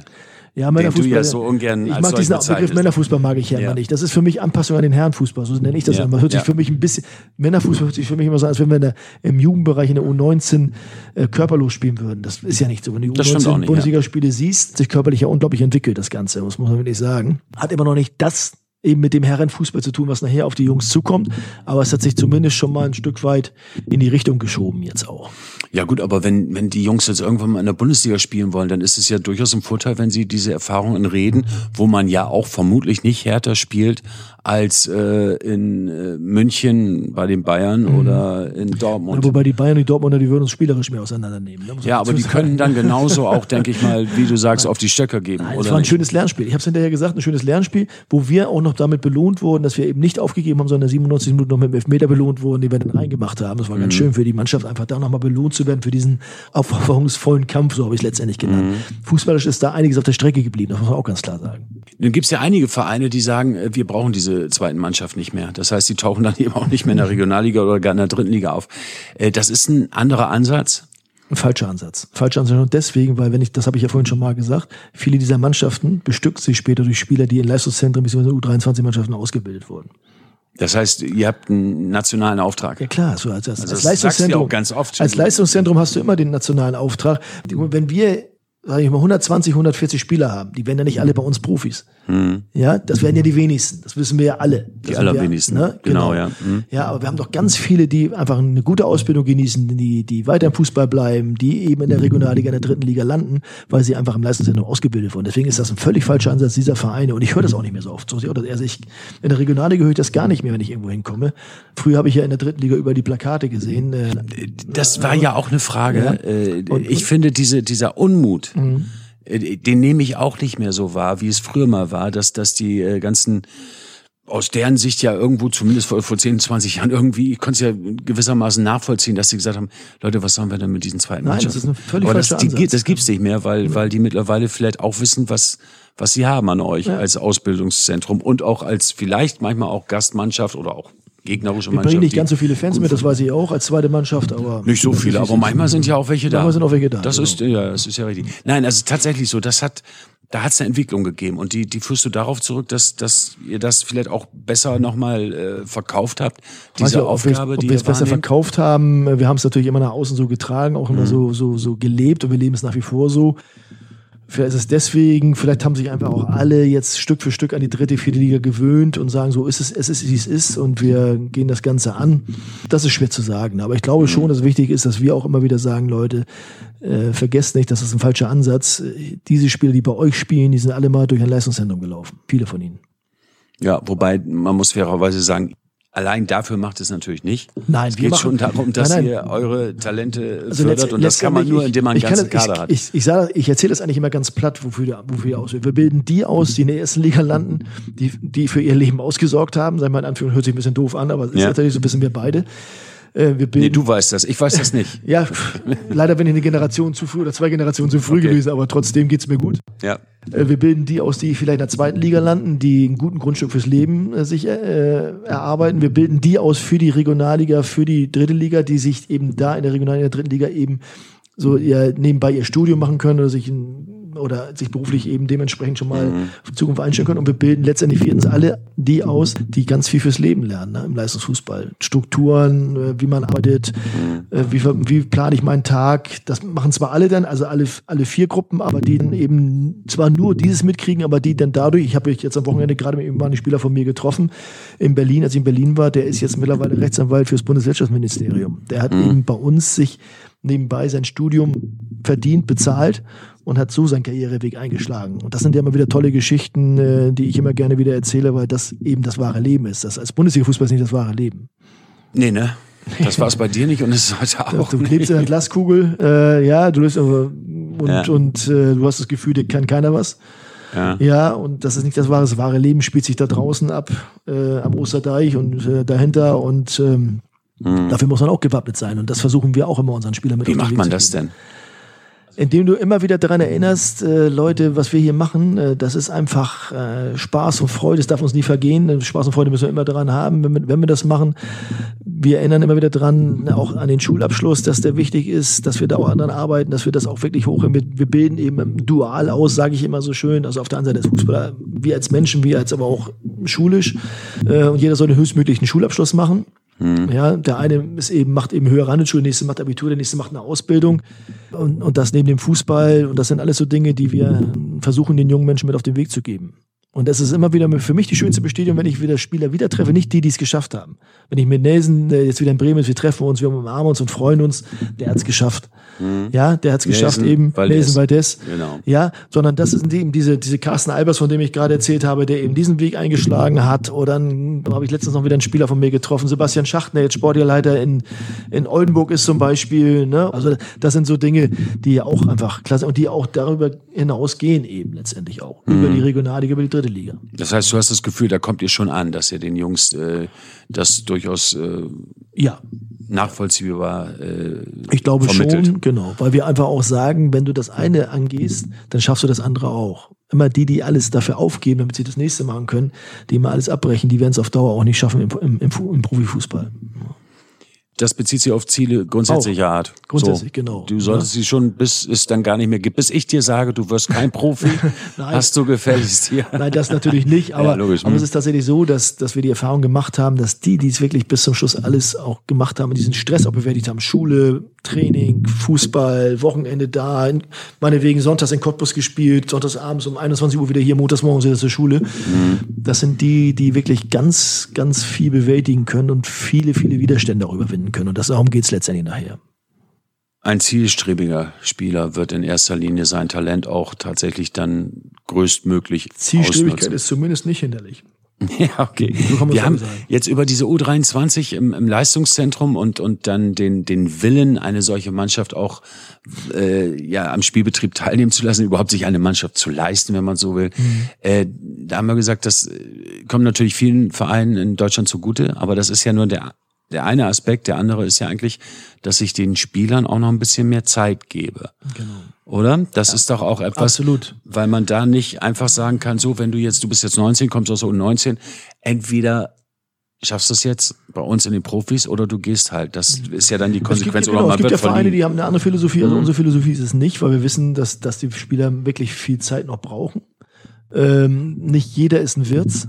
A: Ja,
C: Den
A: Männerfußball.
C: du ja so ungern
A: ich mag diesen Begriff. Männerfußball mag ich ja,
C: Ja.
A: immer nicht. Das ist für mich Anpassung an den Herrenfußball, so nenne ich das
C: Ja,
A: immer. Hört sich
C: ja.
A: für mich ein bisschen Männerfußball hört sich für mich immer so an, als wenn wir in der, im Jugendbereich in der U19 äh, körperlos spielen würden. Das ist ja nicht so. Wenn du die
C: Das stimmt auch
A: U19
C: nicht,
A: Bundesligaspiele siehst, sich körperlich ja unglaublich entwickelt das Ganze, das muss man wirklich sagen. Hat immer noch nicht das eben mit dem Herrenfußball zu tun, was nachher auf die Jungs zukommt, aber es hat sich zumindest schon mal ein Stück weit in die Richtung geschoben jetzt auch.
C: Ja gut, aber wenn, wenn die Jungs jetzt irgendwann mal in der Bundesliga spielen wollen, dann ist es ja durchaus ein Vorteil, wenn sie diese Erfahrungen reden, wo man ja auch vermutlich nicht härter spielt als äh, in äh, München bei den Bayern oder in
A: Ja,
C: Dortmund.
A: wobei die Bayern und die Dortmunder, die würden uns spielerisch mehr auseinandernehmen. ne,
C: Ja, aber die
A: sagen.
C: können dann genauso auch, denke ich mal, wie du sagst, auf die Stöcker geben.
A: Nein, es war ein
C: nicht?
A: schönes Lernspiel. Ich habe es hinterher gesagt, ein schönes Lernspiel, wo wir auch noch damit belohnt wurden, dass wir eben nicht aufgegeben haben, sondern 97 Minuten noch mit dem Elfmeter belohnt wurden, den wir dann reingemacht haben. Das war
C: Mhm.
A: ganz schön für die Mannschaft, einfach da nochmal belohnt zu werden für diesen aufopferungsvollen Kampf, so habe ich es letztendlich genannt.
C: Mhm.
A: Fußballisch ist da einiges auf der Strecke geblieben, das muss man auch ganz klar sagen.
C: Nun gibt es ja einige Vereine, die sagen, äh, wir brauchen diese zweiten Mannschaft nicht mehr. Das heißt, die tauchen dann eben auch nicht mehr in der Regionalliga oder gar in der dritten Liga auf. Äh, Das ist ein anderer Ansatz.
A: Ein falscher Ansatz. Falscher Ansatz und deswegen, weil wenn ich, das habe ich ja vorhin schon mal gesagt, viele dieser Mannschaften bestückt sich später durch Spieler, die in Leistungszentren bzw. U23-Mannschaften ausgebildet wurden.
C: Das heißt, ihr habt einen nationalen Auftrag.
A: Ja klar, so als, als,
C: Also
A: als
C: sagst du
A: Leistungszentrum.
C: auch ganz oft.
A: Als Leistungszentrum hast du immer den nationalen Auftrag. Wenn wir, sage ich mal, 120, 140 Spieler haben, die werden ja nicht alle bei uns Profis. Ja, das werden ja die wenigsten. Das wissen wir ja alle. Das sind
C: allerwenigsten.
A: Wir, ne?
C: Genau, ja. Mhm.
A: Ja, aber wir haben doch ganz viele, die einfach eine gute Ausbildung genießen, die, die weiter im Fußball bleiben, die eben in der Regionalliga, in der dritten Liga landen, weil sie einfach im Leistungszentrum ausgebildet wurden. Deswegen ist das ein völlig falscher Ansatz dieser Vereine. Und ich höre das auch nicht mehr so oft. Also ich, in der Regionalliga höre ich das gar nicht mehr, wenn ich irgendwo hinkomme. Früher habe ich ja in der dritten Liga über die Plakate gesehen. Äh,
C: Das war ja auch eine Frage.
A: Ja.
C: Äh,
A: Und-
C: ich finde, diese, dieser Unmut, äh, den nehme ich auch nicht mehr so wahr, wie es früher mal war, dass, dass die äh, ganzen aus deren Sicht ja irgendwo, zumindest vor, vor 10, 20 Jahren irgendwie, ich konnte es ja gewissermaßen nachvollziehen, dass sie gesagt haben, Leute, was sollen wir denn mit diesen zweiten
A: Nein, das
C: Mannschaften?
A: ist ein völlig
C: Aber das, die,
A: Ansatz.
C: das gibt's nicht mehr, weil, weil die mittlerweile vielleicht auch wissen, was, was sie haben an euch als Ausbildungszentrum und auch als vielleicht manchmal auch Gastmannschaft oder auch gegnerische
A: wir
C: Mannschaft.
A: bringen nicht ganz so viele Fans mit, das weiß ich auch, als zweite Mannschaft, aber.
C: nicht so viele, aber manchmal sind ja auch welche da.
A: Manchmal sind auch welche da,
C: Das
A: genau.
C: ist, ja, das ist ja richtig. Nein, also tatsächlich so, das hat, da hat es eine Entwicklung gegeben und die, die führst du darauf zurück, dass, dass ihr das vielleicht auch besser nochmal äh, verkauft habt, diese
A: ja,
C: Aufgabe,
A: ob
C: die
A: wir es besser verkauft haben. Wir haben es natürlich immer nach außen so getragen, auch
C: Mhm.
A: immer so, so, so gelebt und wir leben es nach wie vor so. Vielleicht ist es deswegen, vielleicht haben sich einfach auch alle jetzt Stück für Stück an die dritte, vierte Liga gewöhnt und sagen, so ist es, es ist, wie es ist und wir gehen das Ganze an. Das ist schwer zu sagen. Aber ich glaube schon, dass wichtig ist, dass wir auch immer wieder sagen, Leute, äh, vergesst nicht, das ist ein falscher Ansatz. Diese Spieler, die bei euch spielen, die sind alle mal durch ein Leistungszentrum gelaufen. Viele von ihnen.
C: Ja, wobei man muss fairerweise sagen, allein dafür macht es natürlich nicht.
A: Nein,
C: es
A: wir
C: geht
A: machen-
C: schon darum, dass
A: Nein, nein.
C: ihr eure Talente
A: Also
C: fördert
A: letzt-
C: und das kann man nur, indem man einen ganzen
A: kann,
C: Kader
A: ich,
C: hat.
A: Ich, ich, sage, ich erzähle das eigentlich immer ganz platt, wofür, wir- wofür wir aus. Wir bilden die aus, die in der ersten Liga landen, die, die für ihr Leben ausgesorgt haben. Sei mal in Anführungszeichen, hört sich ein bisschen doof an, aber es ist tatsächlich so ein bisschen wir beide. Äh, wir bilden,
C: nee, du weißt das, ich weiß das nicht.
A: ja, leider bin ich eine Generation zu früh oder zwei Generationen zu früh
C: Okay.
A: gewesen, aber trotzdem geht's mir gut.
C: Ja.
A: Äh, Wir bilden die aus, die vielleicht in der zweiten Liga landen, die einen guten Grundstück fürs Leben äh, sich äh, erarbeiten. Wir bilden die aus für die Regionalliga, für die dritte Liga, die sich eben da in der Regionalliga, in der dritten Liga eben so ihr, nebenbei ihr Studium machen können oder sich ein oder sich beruflich eben dementsprechend schon mal mhm. Zukunft einstellen können. Und wir bilden letztendlich viertens alle die aus, die ganz viel fürs Leben lernen ne, im Leistungsfußball. Strukturen, äh, wie man arbeitet, mhm. äh, wie, wie plane ich meinen Tag. Das machen zwar alle dann, also alle, alle vier Gruppen, aber die dann eben zwar nur dieses mitkriegen, aber die dann dadurch, ich habe jetzt am Wochenende gerade mit einem Spieler von mir getroffen in Berlin, als ich in Berlin war, der ist jetzt mittlerweile Rechtsanwalt fürs Bundeswirtschaftsministerium. Der hat mhm. eben bei uns sich nebenbei sein Studium verdient, bezahlt und hat so seinen Karriereweg eingeschlagen. Und das sind ja immer wieder tolle Geschichten, äh, die ich immer gerne wieder erzähle, weil das eben das wahre Leben ist. Das als Bundesliga-Fußball ist nicht das wahre Leben.
C: Nee, ne? Das war es bei dir nicht und es ist heute auch.
A: Du klebst in der Glaskugel, äh, ja, du löst aber und, ja. und äh, du hast das Gefühl, dir kann keiner was. Ja. ja, und das ist nicht das wahre. Das wahre Leben spielt sich da draußen ab, äh, am Osterdeich und äh, dahinter und ähm, Mhm. Dafür muss man auch gewappnet sein. Und das versuchen wir auch immer unseren Spielern mit
C: Wie macht man das denn?
A: Indem du immer wieder daran erinnerst, äh, Leute, was wir hier machen, äh, das ist einfach äh, Spaß und Freude, das darf uns nie vergehen. Spaß und Freude müssen wir immer daran haben, wenn wir, wenn wir das machen. Wir erinnern immer wieder dran, auch an den Schulabschluss, dass der wichtig ist, dass wir da auch daran arbeiten, dass wir das auch wirklich hoch, wir, wir bilden eben dual aus, sage ich immer so schön. Also auf der einen Seite als Fußballer, wir als Menschen, wir als aber auch schulisch. Äh, und jeder soll den höchstmöglichen Schulabschluss machen. Mhm. Ja, der eine ist eben, macht eben höhere Handelsschule, der nächste macht Abitur, der nächste macht eine Ausbildung. Und, und das neben dem Fußball. Und das sind alles so Dinge, die wir versuchen, den jungen Menschen mit auf den Weg zu geben. Und das ist immer wieder für mich die schönste Bestätigung, wenn ich wieder Spieler wieder treffe, nicht die, die es geschafft haben. Wenn ich mit Nelson jetzt wieder in Bremen ist, wir treffen uns, wir umarmen uns und freuen uns, der hat es geschafft. Mhm. Ja, der hat es geschafft eben, Nelson Valdez. Genau. Ja, sondern das sind eben diese, diese Carsten Albers, von dem ich gerade erzählt habe, der eben diesen Weg eingeschlagen hat. Oder dann habe ich letztens noch wieder einen Spieler von mir getroffen, Sebastian Schachtner, jetzt Sportleiter in, in Oldenburg ist zum Beispiel. Ne? Also das sind so Dinge, die ja auch einfach klasse und die auch darüber hinausgehen eben letztendlich auch. Mhm. Über die Regionalliga, über die dritte dritte Liga.
C: Das heißt, du hast das Gefühl, da kommt ihr schon an, dass ihr den Jungs äh, das durchaus äh, ja. nachvollziehbar äh,
A: Ich glaube vermittelt. schon, genau. Weil wir einfach auch sagen, wenn du das eine angehst, dann schaffst du das andere auch. Immer die, die alles dafür aufgeben, damit sie das nächste machen können, die immer alles abbrechen, die werden es auf Dauer auch nicht schaffen im, im, im, im Profifußball.
C: Das bezieht sich auf Ziele grundsätzlicher Auch. Art.
A: Grundsätzlich, so. genau.
C: Du solltest ja. sie schon, bis es dann gar nicht mehr gibt. Bis ich dir sage, du wirst kein Profi, hast du gefälligst hier.
A: Nein, das natürlich nicht. Aber, ja, logisch, aber es hm. ist tatsächlich so, dass, dass wir die Erfahrung gemacht haben, dass die, die es wirklich bis zum Schluss alles auch gemacht haben, diesen Stress auch bewältigt haben, Schule, Training, Fußball, Wochenende da, meinetwegen sonntags in Cottbus gespielt, sonntags abends um 21 Uhr wieder hier, montags morgens wieder zur Schule. Mhm. Das sind die, die wirklich ganz, ganz viel bewältigen können und viele, viele Widerstände auch überwinden können. Und das, darum geht es letztendlich nachher.
C: Ein zielstrebiger Spieler wird in erster Linie sein Talent auch tatsächlich dann größtmöglich
A: Zielstrebigkeit ausnutzen. ist zumindest nicht hinderlich.
C: Ja, okay. So wir haben jetzt über diese U23 im, im, Leistungszentrum und, und dann den, den Willen, eine solche Mannschaft auch äh, ja, am Spielbetrieb teilnehmen zu lassen, überhaupt sich eine Mannschaft zu leisten, wenn man so will. Mhm. Äh, da haben wir gesagt, das äh, kommt natürlich vielen Vereinen in Deutschland zugute, aber das ist ja nur der der eine Aspekt, der andere ist ja eigentlich, dass ich den Spielern auch noch ein bisschen mehr Zeit gebe. Genau. Oder? Das ja, ist doch auch etwas, absolut. weil man da nicht einfach sagen kann, so, wenn du jetzt, du bist jetzt 19, kommst aus U19, entweder schaffst du es jetzt bei uns in den Profis oder du gehst halt. Das ist ja dann die Konsequenz.
A: Es gibt, genau, es gibt ja Vereine, die haben eine andere Philosophie. Also mhm. unsere Philosophie ist es nicht, weil wir wissen, dass, dass die Spieler wirklich viel Zeit noch brauchen. Ähm, nicht jeder ist ein Wirts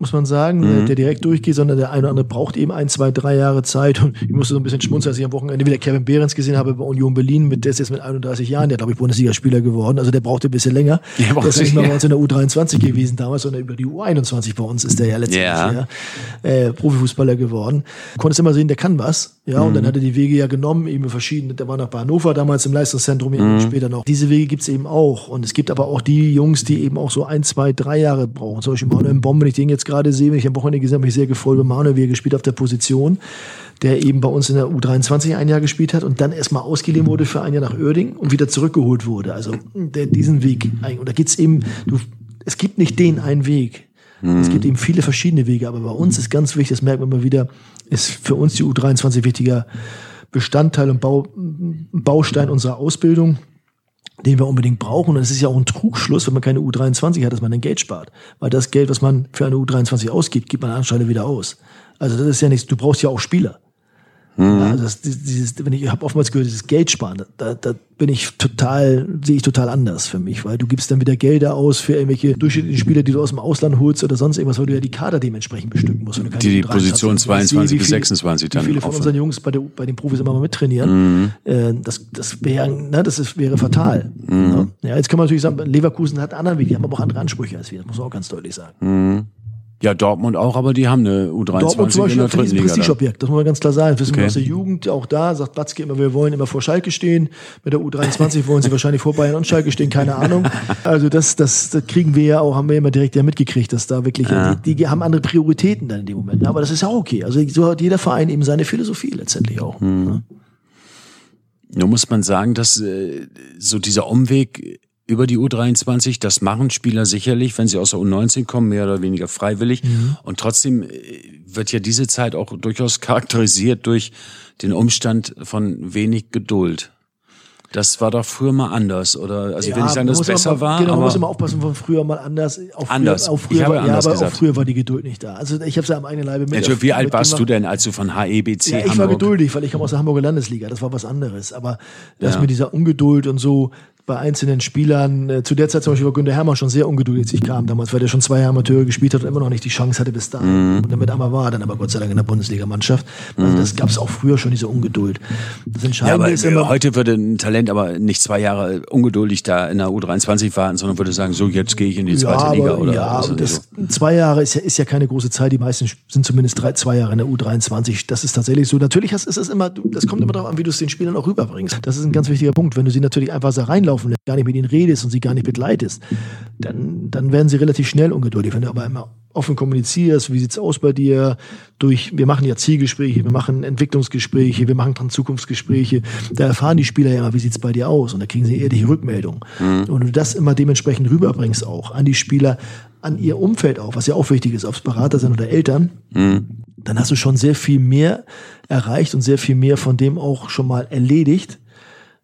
A: muss man sagen, mhm. der direkt durchgeht, sondern der eine oder andere braucht eben ein, zwei, drei Jahre Zeit. Und ich musste so ein bisschen schmunzeln, als ich am Wochenende wieder Kevin Behrens gesehen habe bei Union Berlin, mit der ist jetzt mit 31 Jahren, der glaube ich Bundesligaspieler geworden. Also der brauchte ein bisschen länger. Ja, der ist nicht mal bei uns in der U23 gewesen damals, sondern über die U21 bei uns ist der ja letztendlich ja. ja äh, Profifußballer geworden. Du konntest immer sehen, der kann was. Ja, mhm. und dann hat er die Wege ja genommen, eben verschiedene, der war bei Hannover damals im Leistungszentrum, mhm. später noch. Diese Wege gibt's eben auch. Und es gibt aber auch die Jungs, die eben auch so ein, zwei, drei Jahre brauchen. Zum Beispiel Manuel Bomb, wenn ich den jetzt gerade sehe, wenn ich am Wochenende gesehen, habe mich sehr gefreut über Manuel, wie er gespielt auf der Position, der eben bei uns in der U23 ein Jahr gespielt hat und dann erstmal ausgeliehen wurde für ein Jahr nach Oerding und wieder zurückgeholt wurde. Also der diesen Weg, und da gibt's eben, du, es gibt nicht den einen Weg. Mhm. Es gibt eben viele verschiedene Wege, aber bei uns ist ganz wichtig, das merkt man immer wieder, ist für uns die U23 wichtiger Bestandteil und Bau, Baustein unserer Ausbildung den wir unbedingt brauchen. Und es ist ja auch ein Trugschluss, wenn man keine U23 hat, dass man dann Geld spart. Weil das Geld, was man für eine U23 ausgibt, gibt man anscheinend wieder aus. Also das ist ja nichts, du brauchst ja auch Spieler. Ja, also das, dieses, wenn ich habe oftmals gehört, dieses Geld sparen, da, da bin ich total, sehe ich total anders für mich, weil du gibst dann wieder Gelder aus für irgendwelche durchschnittlichen Spieler, die du aus dem Ausland holst oder sonst irgendwas, weil du ja die Kader dementsprechend bestücken musst.
C: Die die
A: U23
C: Position
A: hast. Ich sehe,
C: 22
A: wie
C: bis
A: viele-
C: 26 dann
A: Wie viele von
C: auffüllen.
A: unseren Jungs bei, der, bei den Profis immer mal mittrainieren. Äh, das das wäre ne, das ist, wäre fatal. Ne? Ja, jetzt kann man natürlich sagen, Leverkusen hat einen anderen Weg, die haben aber auch andere Ansprüche als wir, das muss man auch ganz deutlich sagen.
C: Ja, Dortmund auch, aber die haben eine U23
A: Dortmund zum
C: in
A: Beispiel
C: der
A: hat
C: dritten
A: ein
C: Liga.
A: Prestigeobjekt, das muss man ganz klar sagen. Wissen wir
C: Okay.
A: aus der Jugend, auch da sagt Watzke immer, wir wollen immer vor Schalke stehen. Mit der U23 wollen sie wahrscheinlich vor Bayern und Schalke stehen, keine Ahnung. Also das, das, das kriegen wir ja auch, haben wir immer direkt ja mitgekriegt, dass da wirklich, die, die haben andere Prioritäten dann in dem Moment. Aber das ist ja auch okay. Also so hat jeder Verein eben seine Philosophie letztendlich auch. ne?
C: Nur muss man sagen, dass äh, so dieser Umweg über die U23, das machen Spieler sicherlich, wenn sie aus der U19 kommen, mehr oder weniger freiwillig. Und trotzdem äh, wird ja diese Zeit auch durchaus charakterisiert durch den Umstand von wenig Geduld. Das war doch früher mal anders, oder? Also ich will nicht sagen, dass es besser
A: immer,
C: war,
A: Genau, man muss
C: aber
A: immer aufpassen, von früher mal anders. Auch früher,
C: Anders.
A: Auch
C: Ich
A: früher,
C: habe
A: war,
C: anders
A: ja, aber
C: gesagt.
A: auch früher war die Geduld nicht da. Also ich habe es ja am eigenen Leibe mit.
C: Entschuldigung, wie alt warst du denn, als du von HEBC
A: Ja, ich war
C: Hamburg
A: geduldig, weil ich komme aus der Hamburger Landesliga. Das war was anderes. Aber das
C: Ja.
A: mit dieser Ungeduld und so bei einzelnen Spielern, äh, zu der Zeit zum Beispiel war Günter Hermann schon sehr ungeduldig, als ich kam damals, weil der schon zwei Jahre Amateur gespielt hat und immer noch nicht die Chance hatte bis dahin.
C: Mhm.
A: Und damit einmal war, dann aber Gott sei Dank in der Bundesligamannschaft. Also das gab es auch früher schon, diese Ungeduld. Das
C: Ja,
A: Entscheidende
C: aber
A: ist immer,
C: heute würde ein Talent aber nicht zwei Jahre ungeduldig da in der U23 warten, sondern würde sagen, so jetzt gehe ich in die zweite
A: ja,
C: Liga
A: aber,
C: oder
A: ja, aber das,
C: so.
A: zwei Jahre ist ja, ist ja keine große Zeit. Die meisten sind zumindest drei, zwei Jahre in der U23. Das ist tatsächlich so. Natürlich ist es immer, das kommt immer darauf an, wie du es den Spielern auch rüberbringst. Das ist ein ganz wichtiger Punkt. Wenn du sie natürlich einfach so reinlaufen lässt, gar nicht mit ihnen redest und sie gar nicht begleitest, dann, dann werden sie relativ schnell ungeduldig. Wenn du aber immer offen kommunizierst, wie sieht's aus bei dir? Durch, wir machen ja Zielgespräche, wir machen Entwicklungsgespräche, wir machen dann Zukunftsgespräche. Da erfahren die Spieler ja immer, wie sieht's bei dir aus? Und da kriegen sie ehrliche Rückmeldung. Und wenn du das immer dementsprechend rüberbringst auch an die Spieler, an ihr Umfeld auch, was ja auch wichtig ist, ob es Berater sind oder Eltern, dann hast du schon sehr viel mehr erreicht und sehr viel mehr von dem auch schon mal erledigt,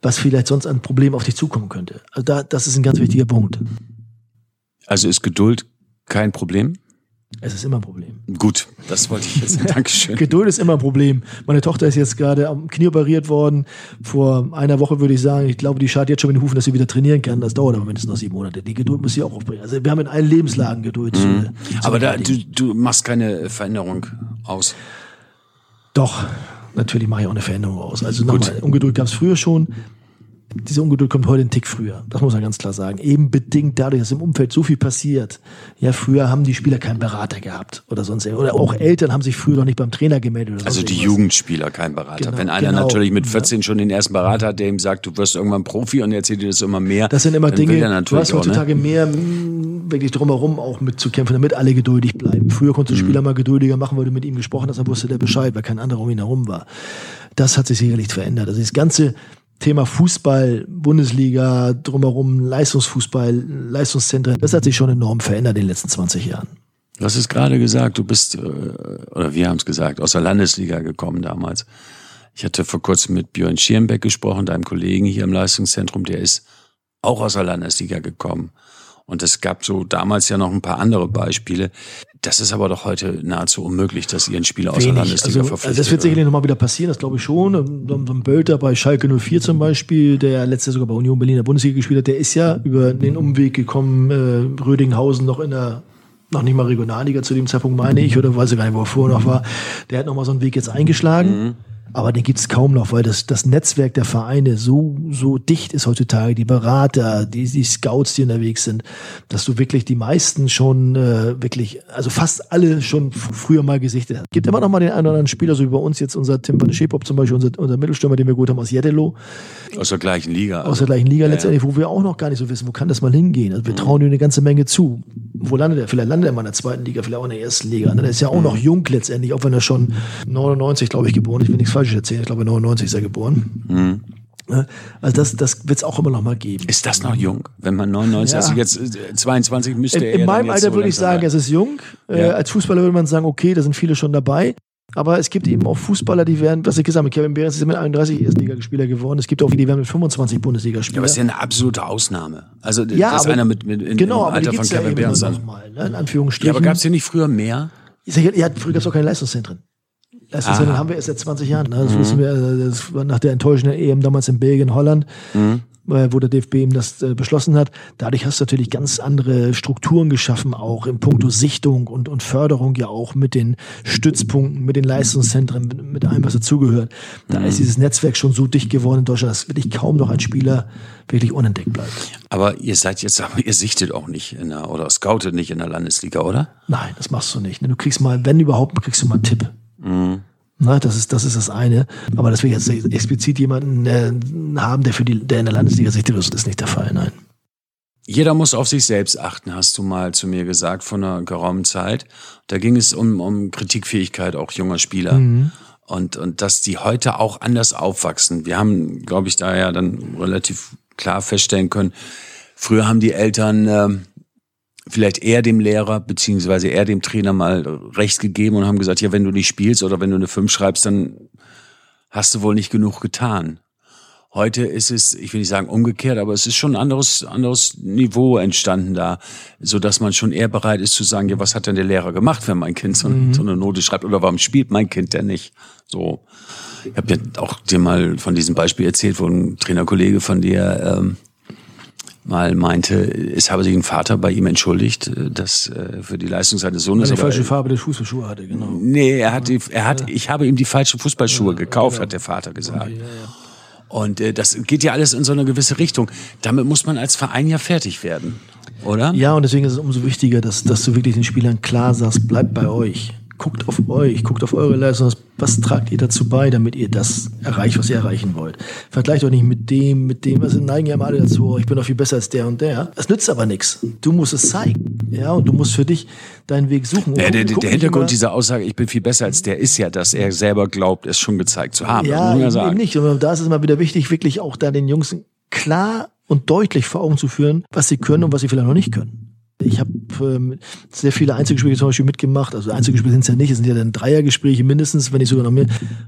A: was vielleicht sonst an Problemen auf dich zukommen könnte. Also da, das ist ein ganz wichtiger Punkt.
C: Also ist Geduld kein Problem?
A: Es ist immer ein Problem.
C: Gut, das wollte ich jetzt. Dankeschön.
A: Geduld ist immer ein Problem. Meine Tochter ist jetzt gerade am Knie operiert worden. Vor einer Woche würde ich sagen, ich glaube, die schadet jetzt schon mit den Hufen, dass sie wieder trainieren kann. Das dauert aber mindestens noch sieben Monate. Die Geduld muss sie auch aufbringen. Also wir haben in allen Lebenslagen Geduld. zu- zu
C: Mhm. Aber da, du, du machst keine Veränderung aus.
A: Doch, natürlich mache ich auch eine Veränderung aus. Also nochmal, Ungeduld gab es früher schon. Diese Ungeduld kommt heute einen Tick früher. Das muss man ganz klar sagen. Eben bedingt dadurch, dass im Umfeld so viel passiert. Ja, früher haben die Spieler keinen Berater gehabt oder sonst. Oder auch Eltern haben sich früher noch nicht beim Trainer gemeldet. Oder
C: Also die
A: irgendwas.
C: Jugendspieler, kein Berater.
A: Genau,
C: Wenn einer
A: genau.
C: natürlich mit 14 schon den ersten Berater hat, der ihm sagt, du wirst irgendwann Profi und er erzählt dir das immer mehr.
A: Das sind immer Dinge, du hast
C: auch, ne?
A: heutzutage mehr mh, wirklich drumherum auch mitzukämpfen, damit alle geduldig bleiben. Früher
C: Mhm.
A: konnte ein Spieler mal geduldiger machen, weil du mit ihm gesprochen hast, dann wusste der Bescheid, weil kein anderer um ihn herum war. Das hat sich sicherlich verändert. Also das ganze Thema Fußball, Bundesliga, drumherum, Leistungsfußball, Leistungszentren, das hat sich schon enorm verändert in den letzten 20 Jahren.
C: Du hast es gerade gesagt, du bist, äh, oder wir haben es gesagt, aus der Landesliga gekommen damals. Ich hatte vor kurzem mit Björn Schirmbeck gesprochen, deinem Kollegen hier im Leistungszentrum, der ist auch aus der Landesliga gekommen. Und es gab so damals ja noch ein paar andere Beispiele. Das ist aber doch heute nahezu unmöglich, dass ihr einen Spieler aus der. Landesliga
A: Also,
C: verpflichtet.
A: also das wird sicherlich nochmal wieder passieren, das glaube ich schon. So so ein Bölter bei Schalke 04 zum Beispiel, der ja letztes Jahr sogar bei Union Berlin in der Bundesliga gespielt hat, der ist ja über den Umweg gekommen, äh, Rödinghausen noch in der noch nicht mal Regionalliga zu dem Zeitpunkt, meine ich, oder weiß ich gar nicht, wo er vorher noch war. Der hat nochmal so einen Weg jetzt eingeschlagen. Aber den gibt's kaum noch, weil das, das Netzwerk der Vereine so, so dicht ist heutzutage, die Berater, die, die Scouts, die unterwegs sind, dass du wirklich die meisten schon äh, wirklich, also fast alle schon früher mal gesichtet hast. Gibt immer noch mal den einen oder anderen Spieler, so wie bei uns jetzt unser Tim van Schepop zum Beispiel, unser, unser Mittelstürmer, den wir gut haben aus Jeddelo,
C: aus der gleichen Liga.
A: aus der gleichen Liga letztendlich, wo wir auch noch gar nicht so wissen, wo kann das mal hingehen. Also wir trauen ihm eine ganze Menge zu. Wo landet er? Vielleicht landet er mal in der zweiten Liga, vielleicht auch in der ersten Liga. Der ist ja auch noch jung letztendlich, auch wenn er schon 99, glaube ich, geboren ist. Ich will nichts Falsches erzählen. Ich glaube, 99 ist er geboren. Ne? Also das, das wird es auch immer noch mal geben.
C: Ist das noch jung? Wenn man 99,
A: Ja.
C: also jetzt äh, 22 müsste
A: In,
C: er
A: in
C: ja dann
A: meinem Alter
C: so
A: würde ich sagen,
C: sein.
A: es ist jung. Äh,
C: Ja.
A: als Fußballer würde man sagen, okay, da sind viele schon dabei. Aber es gibt eben auch Fußballer, die werden, was ich gesagt habe, Kevin Behrens ist ja mit 31 Erstligaspieler geworden. Es gibt auch die, die werden mit 25
C: Ja,
A: Bundesligaspieler.
C: aber ist ja eine absolute Ausnahme. Also,
A: Ja,
C: dass
A: aber-
C: einer mit, mit in,
A: genau,
C: im Alter von
A: ja
C: Kevin
A: eben
C: Behrens
A: mal, ne? in Anführungsstrichen.
C: Ja, aber gab es hier nicht früher mehr?
A: Ja, früher gab es auch keine Leistungszentren. Leistungszentren haben wir erst seit 20 Jahren. Ne? Das, wissen wir, äh, das war nach der enttäuschenden EM damals in Belgien, Holland. äh, wo der DFB eben das äh, beschlossen hat. Dadurch hast du natürlich ganz andere Strukturen geschaffen, auch in puncto Sichtung und, und Förderung ja auch mit den Stützpunkten, mit den Leistungszentren, mit, mit allem, was dazugehört. Da ist dieses Netzwerk schon so dicht geworden in Deutschland, dass wirklich kaum noch ein Spieler wirklich unentdeckt bleibt.
C: Aber ihr seid jetzt, aber ihr sichtet auch nicht in der, oder scoutet nicht in der Landesliga, oder?
A: Nein, das machst du nicht. Du kriegst mal, wenn überhaupt, kriegst du mal einen Tipp. Na, das ist, das ist das eine. Aber dass wir jetzt explizit jemanden äh, haben, der für die, der in der Landesliga sichtet, das ist nicht der Fall, nein.
C: Jeder muss auf sich selbst achten, hast du mal zu mir gesagt vor einer geraumen Zeit. Da ging es um, um Kritikfähigkeit auch junger Spieler. Und, und dass die heute auch anders aufwachsen. Wir haben, glaube ich, da ja dann relativ klar feststellen können, früher haben die Eltern ähm, vielleicht eher dem Lehrer beziehungsweise eher dem Trainer mal recht gegeben und haben gesagt, ja, wenn du nicht spielst oder wenn du eine 5 schreibst, dann hast du wohl nicht genug getan. Heute ist es, ich will nicht sagen umgekehrt, aber es ist schon ein anderes, anderes Niveau entstanden da, so dass man schon eher bereit ist zu sagen, ja, was hat denn der Lehrer gemacht, wenn mein Kind so, so eine Note schreibt oder warum spielt mein Kind denn nicht? So. Ich habe ja auch dir mal von diesem Beispiel erzählt, wo ein Trainerkollege von dir ähm, mal meinte, es habe sich ein Vater bei ihm entschuldigt, äh, dass äh, für die Leistung seines Sohnes. Aber-
A: falsche Farbe der Fußballschuhe hatte, genau.
C: Nee, er hat die, er hat, ich habe ihm die falschen Fußballschuhe gekauft, hat der Vater gesagt. Und äh, das geht ja alles in so eine gewisse Richtung. Damit muss man als Verein ja fertig werden, oder?
A: Ja, und deswegen ist es umso wichtiger, dass, dass du wirklich den Spielern klar sagst, bleibt bei euch. Guckt auf euch, guckt auf eure Leistung. Was tragt ihr dazu bei, damit ihr das erreicht, was ihr erreichen wollt? Vergleicht euch nicht mit dem, mit dem, also neigen ja alle dazu, oh, ich bin doch viel besser als der und der. Das nützt aber nichts. Du musst es zeigen. Ja, und du musst für dich deinen Weg suchen.
C: Ja,
A: guck-
C: der, der
A: nicht
C: Hintergrund dieser Aussage, ich bin viel besser als der, ist ja, dass er selber glaubt, es schon gezeigt zu haben.
A: Ja, eben
C: sagen.
A: nicht. Und da ist es mal wieder wichtig, wirklich auch da den Jungs klar und deutlich vor Augen zu führen, was sie können und was sie vielleicht noch nicht können. Ich habe ähm, sehr viele Einzelgespräche zum Beispiel mitgemacht. Also Einzelgespräche sind es ja nicht, es sind ja dann Dreiergespräche mindestens, wenn nicht sogar noch mehr.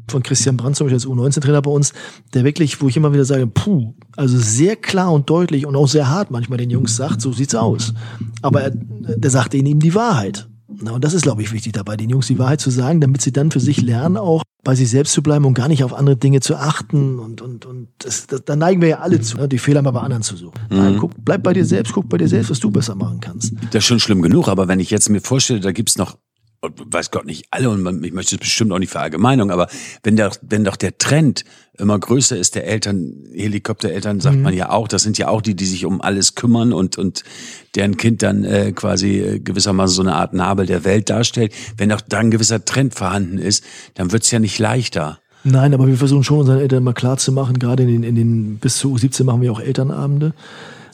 A: Von Christian Brandt zum Beispiel als U19-Trainer bei uns, der wirklich, wo ich immer wieder sage, puh, also sehr klar und deutlich und auch sehr hart manchmal den Jungs sagt, so sieht's aus. Aber er, der sagt ihnen eben die Wahrheit. Na, und das ist, glaube ich, wichtig dabei, den Jungs die Wahrheit zu sagen, damit sie dann für sich lernen, auch bei sich selbst zu bleiben und gar nicht auf andere Dinge zu achten. Und, und, und das, das, da neigen wir ja alle zu, ne, die Fehler mal bei anderen zu suchen. Nein, guck, bleib bei dir selbst, guck bei dir selbst, was du besser machen kannst.
C: Das ist schon schlimm genug, aber wenn ich jetzt mir vorstelle, da gibt's noch, weiß Gott nicht alle, und man, ich möchte es bestimmt auch nicht Verallgemeinung, aber wenn, der, wenn doch der Trend immer größer ist, der Eltern, Helikoptereltern, sagt man ja auch, das sind ja auch die, die sich um alles kümmern und, und deren Kind dann äh, quasi äh, gewissermaßen so eine Art Nabel der Welt darstellt. Wenn doch da ein gewisser Trend vorhanden ist, dann wird's ja nicht leichter.
A: Nein, aber wir versuchen schon unseren Eltern mal klar zu machen, gerade in den, in den bis zu U17 machen wir auch Elternabende.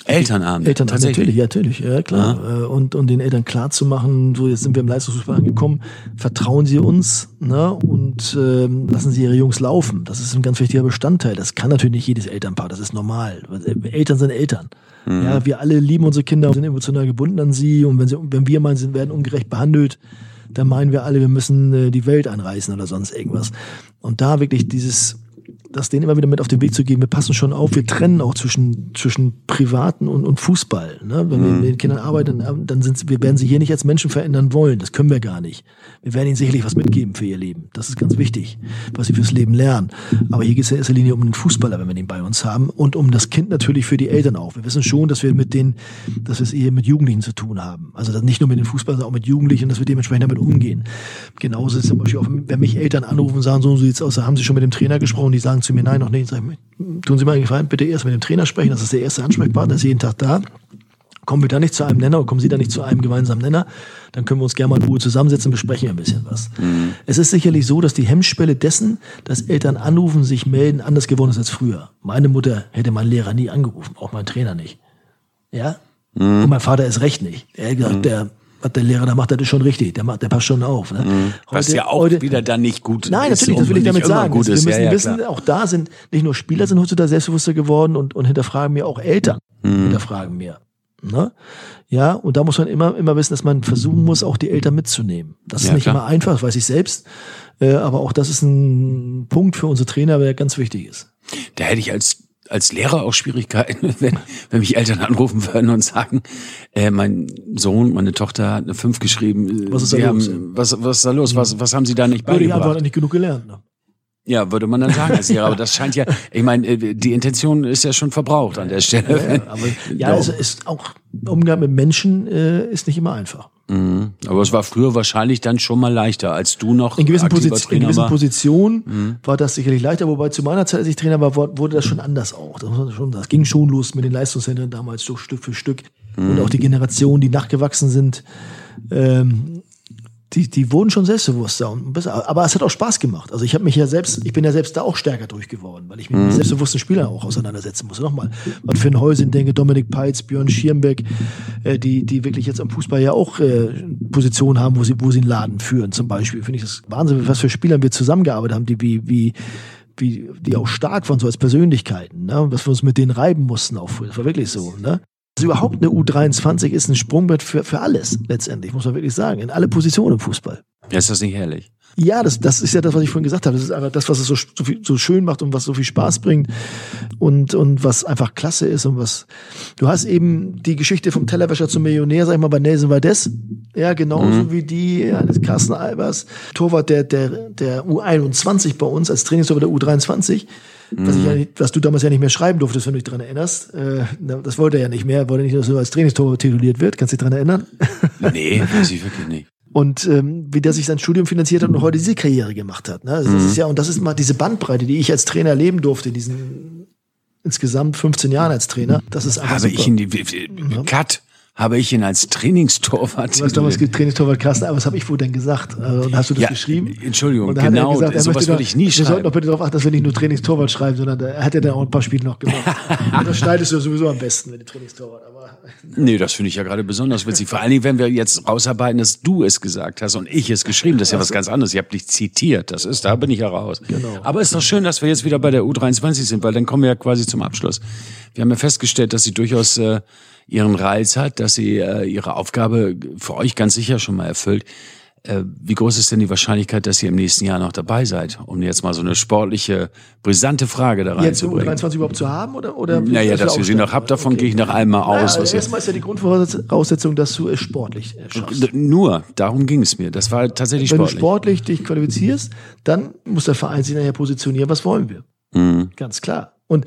C: Elternabend.
A: Elternabend, natürlich, ja, natürlich, ja, klar. Äh, Und, und den Eltern klar zu machen, so jetzt sind wir im Leistungsfußball angekommen, vertrauen sie uns ne, und ähm, lassen sie ihre Jungs laufen. Das ist ein ganz wichtiger Bestandteil. Das kann natürlich nicht jedes Elternpaar, das ist normal. Eltern sind Eltern. Ja, wir alle lieben unsere Kinder und sind emotional gebunden an sie und wenn, sie, wenn wir meinen, sie werden ungerecht behandelt, dann meinen wir alle, wir müssen äh, die Welt anreißen oder sonst irgendwas. Und da wirklich dieses, das denen immer wieder mit auf den Weg zu geben, wir passen schon auf, wir trennen auch zwischen, zwischen Privaten und, und Fußball. Ne? Wenn wir mit den Kindern arbeiten, dann sind sie, wir werden sie hier nicht als Menschen verändern wollen. Das können wir gar nicht. Wir werden ihnen sicherlich was mitgeben für ihr Leben. Das ist ganz wichtig, was sie fürs Leben lernen. Aber hier geht es in erster Linie um den Fußballer, wenn wir den bei uns haben. Und um das Kind natürlich für die Eltern auch. Wir wissen schon, dass wir mit den, dass wir es eher mit Jugendlichen zu tun haben. Also nicht nur mit den Fußballern, sondern auch mit Jugendlichen, dass wir dementsprechend damit umgehen. Genauso ist es zum Beispiel auch, wenn mich Eltern anrufen und sagen, so sieht's aus, da haben sie schon mit dem Trainer gesprochen, die sagen zu mir, nein, noch nicht. Sag ich, tun Sie mir einen Gefallen, bitte erst mit dem Trainer sprechen, das ist der erste Ansprechpartner, ist jeden Tag da. Kommen wir da nicht zu einem Nenner oder kommen Sie da nicht zu einem gemeinsamen Nenner, dann können wir uns gerne mal in Ruhe zusammensetzen und besprechen ein bisschen was. Es ist sicherlich so, dass die Hemmschwelle dessen, dass Eltern anrufen, sich melden, anders geworden ist als früher. Meine Mutter hätte meinen Lehrer nie angerufen, auch mein Trainer nicht. Ja? Und mein Vater ist recht nicht. Er hat gesagt, der, was der Lehrer da macht, das ist schon richtig. Der, macht, der passt schon auf. Ne?
C: Was
A: Heute-
C: ja auch
A: heute-
C: wieder dann nicht gut
A: Nein,
C: ist.
A: natürlich, das will ich damit sagen.
C: Gut
A: wir
C: ist.
A: müssen
C: ja, ja,
A: wissen,
C: klar.
A: auch da sind nicht nur Spieler sind heutzutage selbstbewusster geworden und, und hinterfragen mir auch Eltern
C: Mhm.
A: hinterfragen mir. Ne? Ja, und da muss man immer, immer wissen, dass man versuchen muss, auch die Eltern mitzunehmen. Das ist
C: Ja,
A: nicht
C: klar.
A: immer einfach, das weiß ich selbst. Äh, aber auch das ist ein Punkt für unsere Trainer, der ganz wichtig ist.
C: Da hätte ich als, als Lehrer auch Schwierigkeiten, wenn, wenn mich Eltern anrufen würden und sagen, äh, mein Sohn, meine Tochter hat eine 5 geschrieben.
A: Was ist da los?
C: Haben, was, was ist da los? Was, was haben Sie da nicht
A: Würde ich einfach
C: beigebracht?
A: nicht genug gelernt. Ne?
C: Ja, würde man dann sagen als Lehrer. Aber das scheint ja, ich meine, äh, die Intention ist ja schon verbraucht an der Stelle.
A: Ja, aber ja, also ist auch Umgang mit Menschen äh, ist nicht immer einfach.
C: Mhm. Aber es war früher wahrscheinlich dann schon mal leichter, als du noch
A: In gewissen, Position, in gewissen
C: war. Mhm.
A: Positionen war das sicherlich leichter, wobei zu meiner Zeit, als ich Trainer war, wurde das schon anders auch. Das, schon, das ging schon los mit den Leistungszentren damals so Stück für Stück. Und
C: Mhm.
A: auch die Generationen, die nachgewachsen sind, ähm, die, die wurden schon selbstbewusster und besser. Aber es hat auch Spaß gemacht. Also ich habe mich ja selbst, ich bin ja selbst da auch stärker durchgeworden, weil ich mich
C: Mhm.
A: mit selbstbewussten Spielern auch auseinandersetzen musste. Nochmal, an Finn Heusin denke, Dominik Peitz, Björn Schiermbeck, äh, die, die wirklich jetzt am Fußball ja auch äh, Positionen haben, wo sie, wo sie einen Laden führen, zum Beispiel. Finde ich das Wahnsinn, was für Spieler wir zusammengearbeitet haben, die wie, wie, wie, die auch stark waren, so als Persönlichkeiten, ne? Und dass wir uns mit denen reiben mussten auch früher. Das war wirklich so, ne? Also überhaupt eine U23 ist ein Sprungbrett für, für alles, letztendlich, muss man wirklich sagen. In alle Positionen im Fußball.
C: Ja, ist das nicht herrlich?
A: Ja, das, das ist ja das, was ich vorhin gesagt habe. Das ist einfach das, was es so, so, viel, so schön macht und was so viel Spaß bringt und, und was einfach klasse ist und was. Du hast eben die Geschichte vom Tellerwäscher zum Millionär, sag ich mal, bei Nelson Valdez. Ja, genauso wie die eines Carsten Albers, Torwart der, der, der U21 bei uns als Trainingstorwart der U23. Was, ich ja nicht, was du damals ja nicht mehr schreiben durftest, wenn du dich dran erinnerst. Äh, das wollte er ja nicht mehr. Er wollte nicht, dass er als Trainingstorwart tituliert wird. Kannst du dich dran erinnern?
C: Nee, weiß ich wirklich nicht.
A: Und ähm, wie der sich sein Studium finanziert hat und heute diese Karriere gemacht hat. Ne? Also das ist ja, und das ist mal diese Bandbreite, die ich als Trainer erleben durfte, in diesen insgesamt 15 Jahren als Trainer. Das ist einfach
C: Habe
A: super.
C: ich ihn, die, wie- wie- Cut, habe ich ihn als Trainingstorwart.
A: Du hast damals Trainingstorwart Carsten, aber was habe ich wohl denn gesagt? Äh, Und hast du das
C: Ja,
A: geschrieben?
C: Entschuldigung,
A: er
C: genau,
A: gesagt, er
C: sowas würde ich nie
A: Wir sollten
C: schreiben.
A: doch bitte darauf achten, dass wir nicht nur Trainingstorwart schreiben, sondern da hat er dann auch ein paar Spiele noch gemacht. Und das schneidest du sowieso am besten mit dem Trainingstorwart. Aber
C: Nee, das finde ich ja gerade besonders witzig. Vor allen Dingen, wenn wir jetzt rausarbeiten, dass du es gesagt hast und ich es geschrieben. Das ist ja was ganz anderes. Ich habe dich zitiert. Das ist, da bin ich ja raus.
A: Genau.
C: Aber ist doch schön, dass wir jetzt wieder bei der U23 sind, weil dann kommen wir ja quasi zum Abschluss. Wir haben ja festgestellt, dass sie durchaus äh, ihren Reiz hat, dass sie äh, ihre Aufgabe für euch ganz sicher schon mal erfüllt. Äh, wie groß ist denn die Wahrscheinlichkeit, dass ihr im nächsten Jahr noch dabei seid? Um jetzt mal so eine sportliche, brisante Frage da
A: jetzt eine
C: reinzubringen.
A: U23 überhaupt zu haben? Oder, oder
C: Naja, dass ihr sie noch habt, davon gehe ich nach allem mal aus.
A: Also erstmal ist ja die Grundvoraussetzung, dass du es sportlich äh, schaffst.
C: Nur, darum ging es mir. Das war tatsächlich
A: Wenn
C: sportlich.
A: du sportlich dich qualifizierst, dann muss der Verein sich nachher positionieren, was wollen wir.
C: Mhm.
A: Ganz klar. Und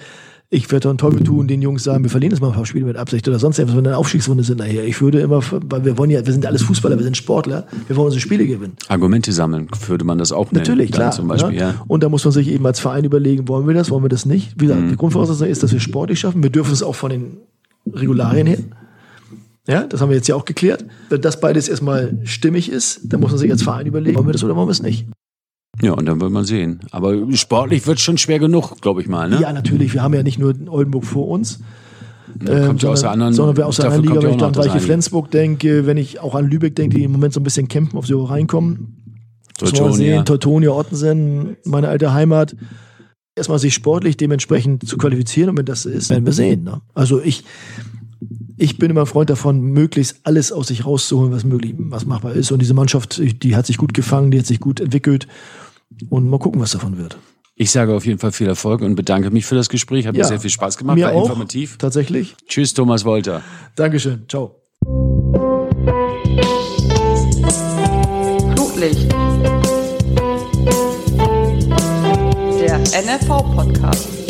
A: ich werde einen Teufel tun, den Jungs sagen, wir verlieren jetzt mal ein paar Spiele mit Absicht oder sonst etwas, wenn wir in der Aufstiegsrunde sind nachher. Ich würde immer, weil wir wollen ja, wir sind alles Fußballer, wir sind Sportler, wir wollen unsere Spiele gewinnen.
C: Argumente sammeln, würde man das auch nennen.
A: Natürlich,
C: dann
A: klar.
C: Zum Beispiel,
A: ne?
C: ja.
A: Und da muss man sich eben als Verein überlegen, wollen wir das, wollen wir das nicht. Wie gesagt, die Grundvoraussetzung ist, dass wir sportlich schaffen. Wir dürfen es auch von den Regularien her. Ja, das haben wir jetzt ja auch geklärt. Wenn das beides erstmal stimmig ist, dann muss man sich als Verein überlegen, wollen wir das oder wollen wir es nicht.
C: Ja, und dann wird man sehen. Aber sportlich wird schon schwer genug, glaube ich mal. Ne?
A: Ja, natürlich. Wir haben ja nicht nur Oldenburg vor uns.
C: Da kommt ja aus der anderen,
A: sondern wir aus der anderen Liga, wenn ich an Weiche
C: eine.
A: Flensburg denke, wenn ich auch an Lübeck denke, die im Moment so ein bisschen kämpfen, ob sie auch reinkommen.
C: Teutonia.
A: sehen, Teutonia, Ottensen, meine alte Heimat. Erstmal sich sportlich dementsprechend zu qualifizieren und wenn das ist, werden wir sehen. Ne? Also ich, ich bin immer ein Freund davon, möglichst alles aus sich rauszuholen, was möglich, was machbar ist. Und diese Mannschaft, die hat sich gut gefangen, die hat sich gut entwickelt. Und mal gucken, was davon wird.
C: Ich sage auf jeden Fall viel Erfolg und bedanke mich für das Gespräch. Hat mir
A: Ja.
C: sehr viel Spaß gemacht,
A: Mir
C: war
A: auch,
C: informativ.
A: tatsächlich.
C: Tschüss, Thomas Wolter.
A: Dankeschön. Ciao.
B: Flutlicht. Der NFV-Podcast.